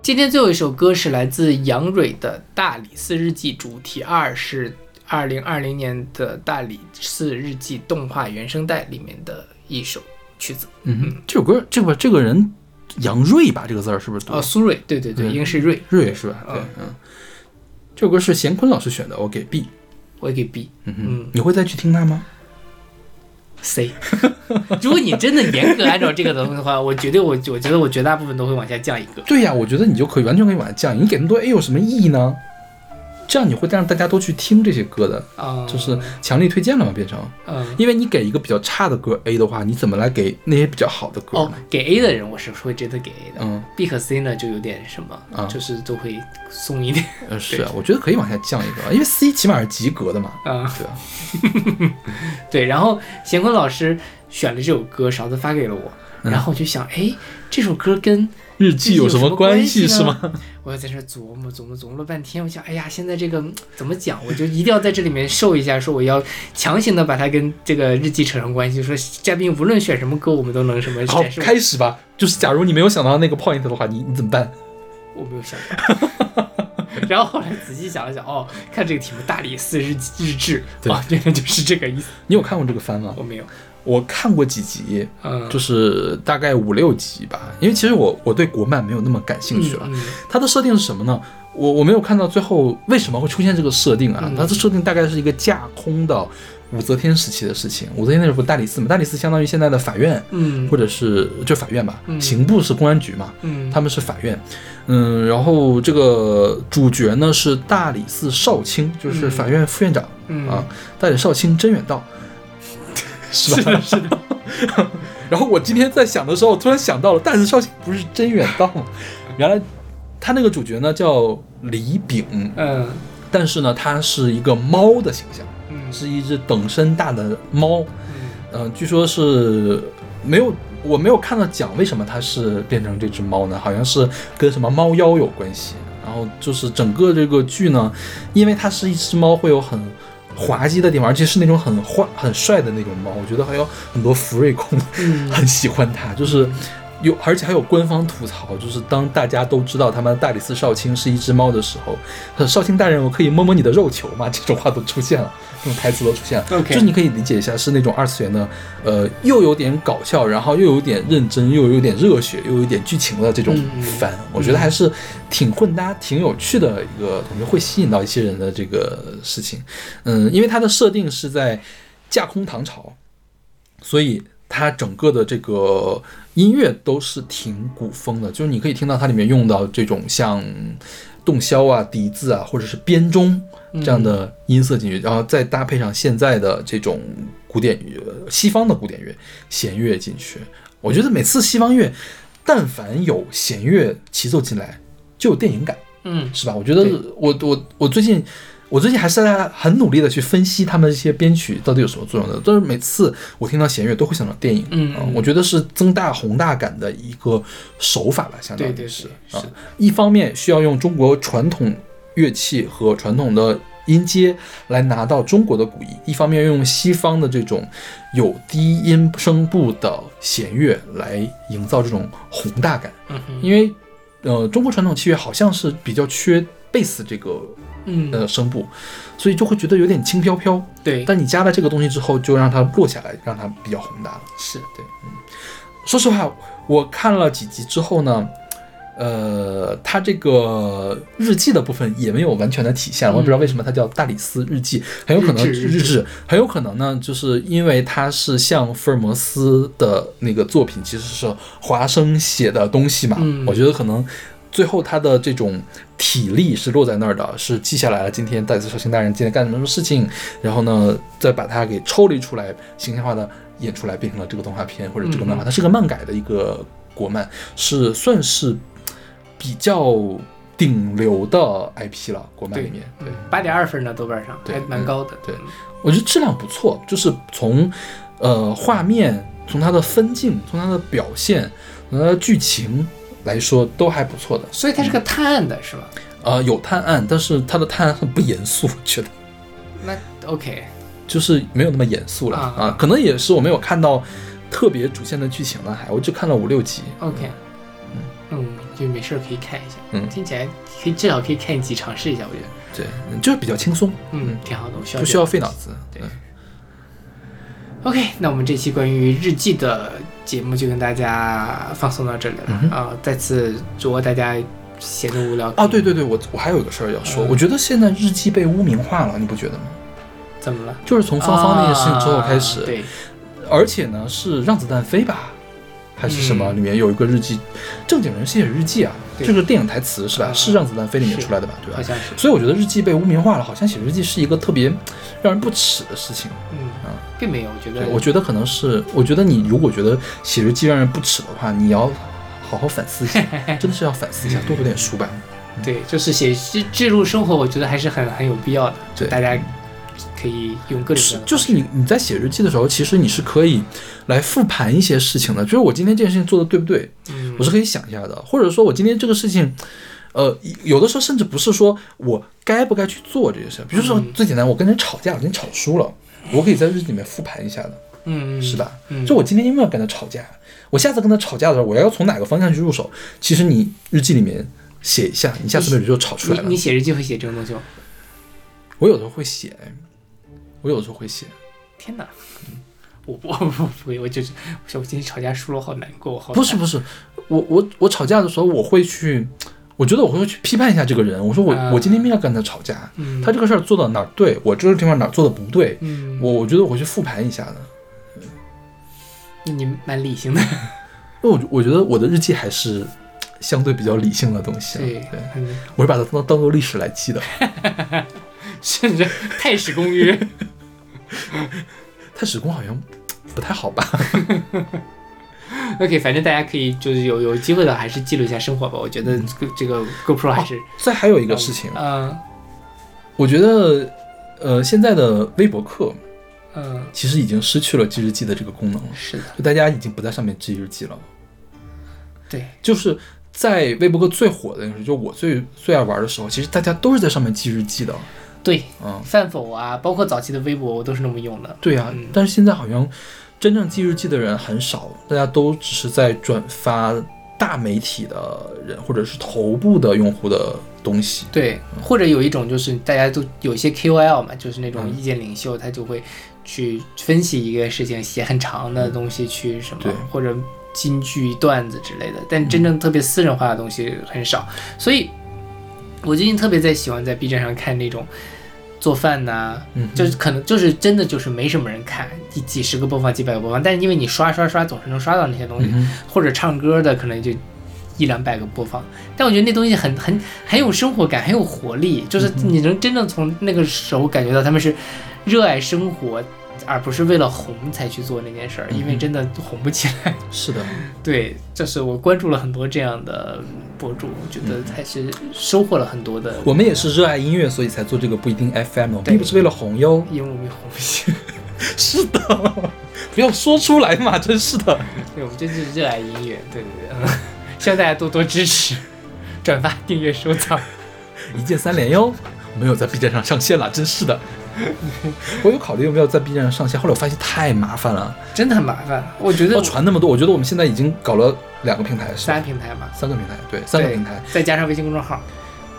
今天最后一首歌是来自杨蕊的《大理寺日记》主题二，是二零二零年的《大理寺日记》动画原声带里面的一首曲子。
嗯哼，这首歌这个这个人杨瑞吧，这个字儿是不是读
哦，苏芮，对对对，应该是芮，
瑞是吧？对，嗯，这首歌是贤坤老师选的，我给 B。
我也给 B。
嗯哼，
嗯
你会再去听它吗？
C。如果你真的严格按照这个的话，我绝对我我觉得我绝大部分都会往下降一个。
对呀，我觉得你就可以完全可以往下降，你给那么多 A 有什么意义呢？这样你会让大家都去听这些歌的，
啊、
就是强力推荐了嘛，变成。
嗯。
因为你给一个比较差的歌 A 的话，你怎么来给那些比较好的歌
哦？，给 A 的人我是会真的给 A 的。
嗯
B 和 C 呢就有点什么，
啊
就是都会松一点。
呃，是啊，我觉得可以往下降一个，因为 C 起码是及格的嘛。
啊、
对啊，
对，然后贤坤老师选了这首歌，勺子发给了我，
嗯
然后我就想，哎，这首歌跟
日记有什么关系是
呢
吗？
我要在这琢磨琢磨琢磨了半天，我想，哎呀，现在这个嗯怎么讲？我就一定要在这里面受一下，说我要强行的把它跟这个日记扯上关系，说嘉宾无论选什么歌，我们都能什么
好。开始吧。就是假如你没有想到那个 point 的话，你你怎么办？
我没有想到。然后后来仔细想了想，哦，看这个题目《大理寺日日志》，
对
哇，原来就是这个意思。
你有看过这个番吗
我？没有，
我看过几集，
嗯，
就是大概五六集吧。因为其实我我对国漫没有那么感兴趣了。
嗯
它的设定是什么呢？我我没有看到最后为什么会出现这个设定啊？
嗯
它的设定大概是一个架空的武则天时期的事情。武则天那时候不是大理寺嘛？大理寺相当于现在的法院，
嗯
或者是就法院吧，
嗯
刑部是公安局嘛，
嗯
他们是法院。嗯，然后这个主角呢是大理寺少卿，就是
嗯
法院副院长、
嗯
啊，大理少卿甄远道，是的？
是的，
然后我今天在想的时候，突然想到了但是少卿不是真远道吗？原来他那个主角呢叫李炳，
嗯
但是呢，他是一个猫的形象，
嗯
是一只等身大的猫。
嗯
嗯、据说是没有，我没有看到讲为什么它是变成这只猫呢？好像是跟什么猫妖有关系。然后就是整个这个剧呢，因为它是一只猫，会有很滑稽的地方，而且是那种很坏、很帅的那种猫。我觉得还有很多福瑞控
嗯
很喜欢它，就是。有，而且还有官方吐槽，就是当大家都知道他们大理寺少卿是一只猫的时候，呃少卿大人，我可以摸摸你的肉球吗？这种话都出现了，这种台词都出现了。
OK
就是你可以理解一下，是那种二次元的，呃，又有点搞笑，然后又有点认真，又有点热血，又有点剧情的这种番，我觉得还是挺混搭、挺有趣的一个，我觉得会吸引到一些人的这个事情。嗯，因为它的设定是在架空唐朝，所以它整个的这个音乐都是挺古风的，就是你可以听到它里面用到这种像洞箫啊、笛子啊，或者是编钟这样的音色进去，然后再搭配上现在的这种古典乐、西方的古典乐、弦乐进去。我觉得每次西方乐，但凡有弦乐齐奏进来，就有电影感。
嗯
是吧？我觉得我我我最近我最近还是在很努力的去分析他们这些编曲到底有什么作用的。但是每次我听到弦乐都会想到电影，啊
嗯嗯
我觉得是增大宏大感的一个手法吧，相当于是
对对是
啊
是。
一方面需要用中国传统乐器和传统的音阶来拿到中国的古意，一方面用西方的这种有低音声部的弦乐来营造这种宏大感。
嗯
因为呃，中国传统器乐好像是比较缺贝斯这个
嗯。
呃声部，所以就会觉得有点轻飘飘。
对。
但你加了这个东西之后，就让它落下来，让它比较宏大了。
是。
对，嗯，说实话，我看了几集之后呢，呃，它这个日记的部分也没有完全的体现，我也不知道为什么它叫大理寺日记，很有可能
日志
很有可能呢，就是因为它是像福尔摩斯的那个作品，其实是华生写的东西嘛，
嗯。
我觉得可能。最后，他的这种体力是落在那儿的，是记下来了。今天大理寺少卿大人今天干什么什么事情，然后呢，再把它给抽离出来，形象化的演出来，变成了这个动画片或者这个漫画。
嗯
它是个漫改的一个国漫，是算是比较顶流的 IP 了。国漫里面，对，
八点二分呢，豆瓣上
对
还蛮高的。
对我觉得质量不错，就是从呃画面，从它的分镜，从它的表现，从它的剧情来说，都还不错的。
所以它是个探案的是吧？
呃，有探案，但是它的探案很不严肃，我觉得
那 OK，
就是没有那么严肃了
啊
啊。可能也是我没有看到特别主线的剧情了，还我就看了五六集。
OK，嗯嗯，就没事可以看一下，
嗯
听起来可以至少可以看一集尝试一下，我觉得，
对，就是比较轻松，
嗯，挺好的，我需要
不需要费脑子。
对
嗯
OK，那我们这期关于日记的节目就跟大家放送到这里了。啊、再次如果大家闲着无聊。
哦，对对对，我我还有一个事儿要说，
嗯。
我觉得现在日记被污名化了，你不觉得吗？
怎么了？
就是从芳芳那件事情之后开始，
啊对，
而且呢是让子弹飞吧，还是什么？
嗯
里面有一个日记，正经人写日记啊，
对
这个电影台词是吧？
啊
是让子弹飞里面出来的吧？对吧？
好像是，
所以我觉得日记被污名化了，好像写日记是一个特别让人不耻的事情。
嗯
啊，
并没有，我觉，得，
我觉得可能是，我觉得你如果觉得写日记让人不耻的话，你要好好反思一下，真的是要反思一下，多读点书吧。
对，就是写记记录生活，我觉得还是很很有必要的，
对
大家可以用各种各
是，就是你你在写日记的时候，其实你是可以来复盘一些事情的，就是我今天这件事情做的对不对，
嗯，
我是可以想一下的，或者说我今天这个事情。呃，有的时候甚至不是说我该不该去做这件事，比如说
嗯
最简单，我跟人吵架，我跟人吵输了，我可以在日记里面复盘一下的，
嗯，
是吧？
嗯，
就我今天因为要跟他吵架，我下次跟他吵架的时候，我要从哪个方向去入手？其实你日记里面写一下，你下次没准就吵出来了
你你。写日记会写这种东西吗？
我有时候会写，我有时候会写，
天哪！我不我不不会，我就是我今天吵架输了，好难过，好
不是不是，我我我吵架的时候，我会去，我觉得我会去批判一下这个人。我说我、
啊
我今天要跟他吵架，
嗯
他这个事儿做到哪儿对，我这个地方哪儿做的不对，
嗯，
我我觉得我会去复盘一下的。
那你蛮理性的，
那我我觉得我的日记还是相对比较理性的东西、啊，
对
对，
嗯，
我是把它当当做历史来记的。
甚至太史公约，
太史公好像不太好吧？
OK，反正大家可以就是有有机会的还是记录一下生活吧。我觉得
嗯
这个这个 GoPro 还是
再还有一个事情，
嗯
我觉得呃现在的微博客
嗯
其实已经失去了记日记的这个功能了，
是的，
就大家已经不在上面记日记了。
对，
就是在微博客最火的那个时候，就我最最爱玩的时候，其实大家都是在上面记日记的。
对，
嗯，
饭否啊，包括早期的微博，我都是那么用的。
对啊，
嗯。
但是现在好像真正记日记的人很少，大家都只是在转发大媒体的人或者是头部的用户的东西。
对，或者有一种就是大家都有一些 KOL 嘛，就是那种
嗯。
意见领袖，他就会去分析一个事情，写很长的东西去什么
对，
或者金句段子之类的。但真正特别私人化的东西很少，所以我最近特别在喜欢在 B 站上看那种做饭呐、
嗯，
就是可能就是真的就是没什么人看，几几十个播放，几百个播放，但是因为你刷刷刷总是能刷到那些东西，
嗯
或者唱歌的可能就一两百个播放，但我觉得那东西很很很有生活感，很有活力，就是你能真正从那个时候感觉到他们是热爱生活，而不是为了红才去做那件事儿，因为真的红不起来。
是的，
对，这是我关注了很多这样的博主，我觉得还是收获了很多的。
我们也是热爱音乐，所以才做这个不一定 FM 的，我们并不是为了红哟。
因为我们红不起来，
是的，不要说出来嘛，真是的。
对，我们真是热爱音乐，对对对，嗯，希望大家多多支持、转发、订阅、收藏。
一键三连哟。没有在 B 站上上线了，真是的。我有考虑有没有在 B 站上上线，后来我发现太麻烦了，
真的很麻烦，我觉得
要传那么多。我觉得我们现在已经搞了两个平台，
三平台嘛，
三个平台，对，三个平台。
再加上微信公众号，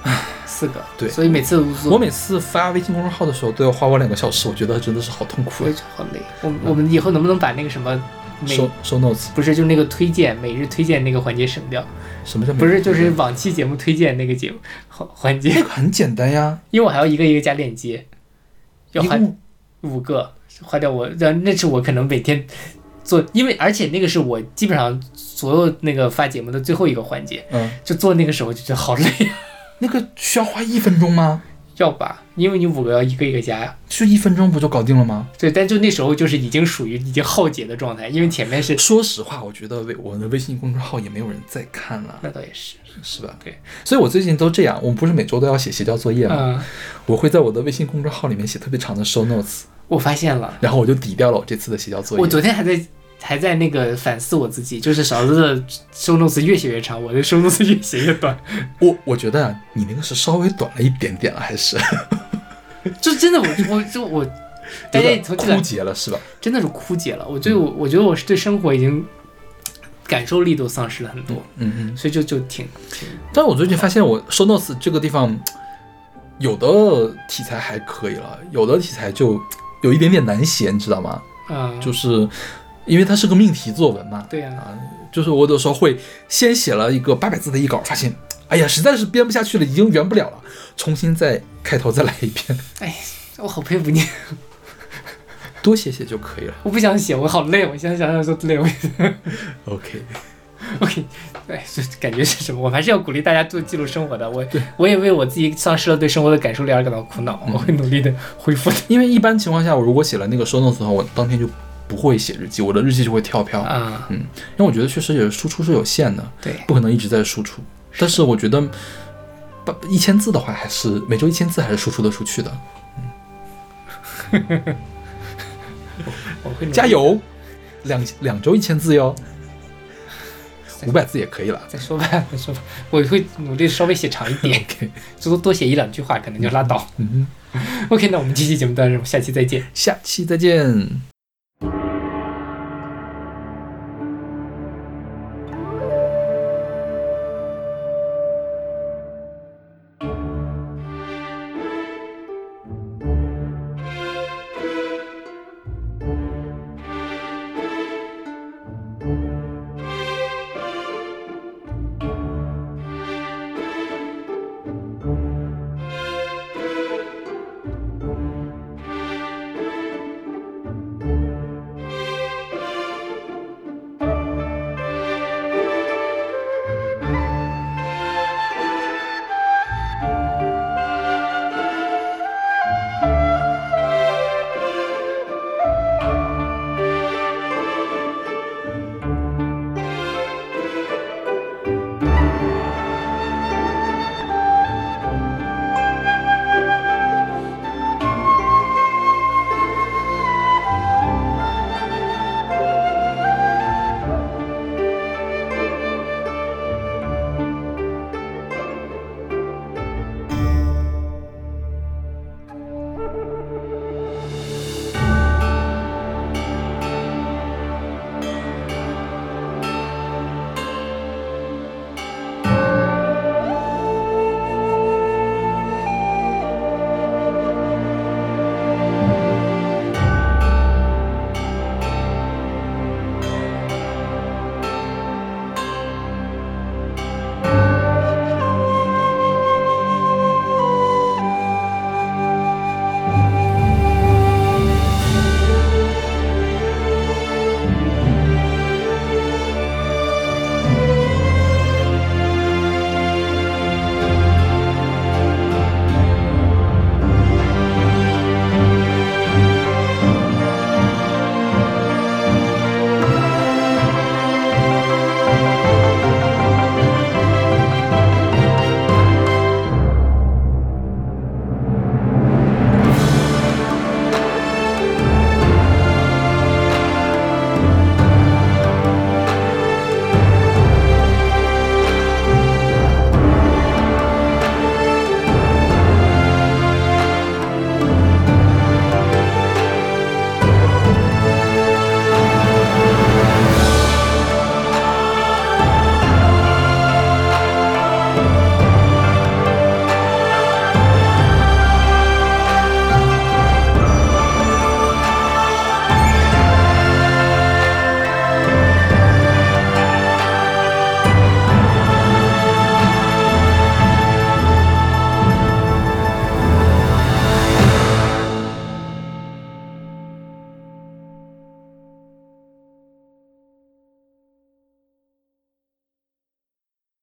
唉四个。
对
所以每次
我每次发微信公众号的时候都要花我两个小时，我觉得真的是好痛苦
好累。我我们以后能不能把那个什么每
收收 notes
不是就那个推荐每日推荐那个环节省掉？
什么叫
不是就是往期节目推荐那个节目环环节
那，个很简单呀，
因为我还要一个一个加链接，要花五个，花掉我那那是我可能每天做，因为而且那个是我基本上所有那个发节目的最后一个环节，
嗯，
就做那个时候就觉得好累啊，
那个需要花一分钟吗？
要吧？因为你五个要一个一个加呀。
就一分钟不就搞定了吗？
对，但就那时候就是已经属于已经耗竭的状态，因为前面是
说实话，我觉得微我的微信公众号也没有人在看了，
那倒也是，
是吧？
对，
所以我最近都这样，我们不是每周都要写邪教作业吗？
嗯，
我会在我的微信公众号里面写特别长的 show notes，
我发现了，
然后我就抵掉了我这次的邪教作业。
我昨天还在还在那个反思我自己，就是勺子的收 notes 越写越长，我的收 notes 越写越短，
我我觉得啊，你那个是稍微短了一点点了，还是
就真的我我就我，大家从这个
枯竭了，是吧？
真的是枯竭了，我对我我觉得我是对生活已经感受力都丧失了很多，
嗯嗯。
所以就就挺挺
但我最近发现，我 show notes 这个地方，有的题材还可以了，有的题材就有一点点难写，你知道吗？
嗯，
就是因为它是个命题作文嘛。
对呀、
啊，就是我有时候会先写了一个八百字的一稿，发现，哎呀，实在是编不下去了，已经圆不了了，重新再开头再来一遍，哎
我好佩服你，
多写写就可以了。
我不想写，我好累，我现在想想都累，我
OK。
OK，哎，这感觉是什么？我还是要鼓励大家做记录生活的。我我也为我自己丧失了对生活的感受力而感到苦恼，我会努力的恢复的。
因为一般情况下，我如果写了那个 show notes 的话，我当天就不会写日记，我的日记就会跳票。
啊，
嗯，因为我觉得确实也是输出是有限的，
对，
不可能一直在输出。但是我觉得，八一千字的话，还是每周一千字还是输出的出去的。
我会努力
加！油，两两周一千字哟，五百字也可以了。
再说吧，再说吧，我会努力稍微写长一点 最多多写一两句话，可能就拉倒。
嗯，
OK，那我们这期节目到这儿，下期再见。
下期再见。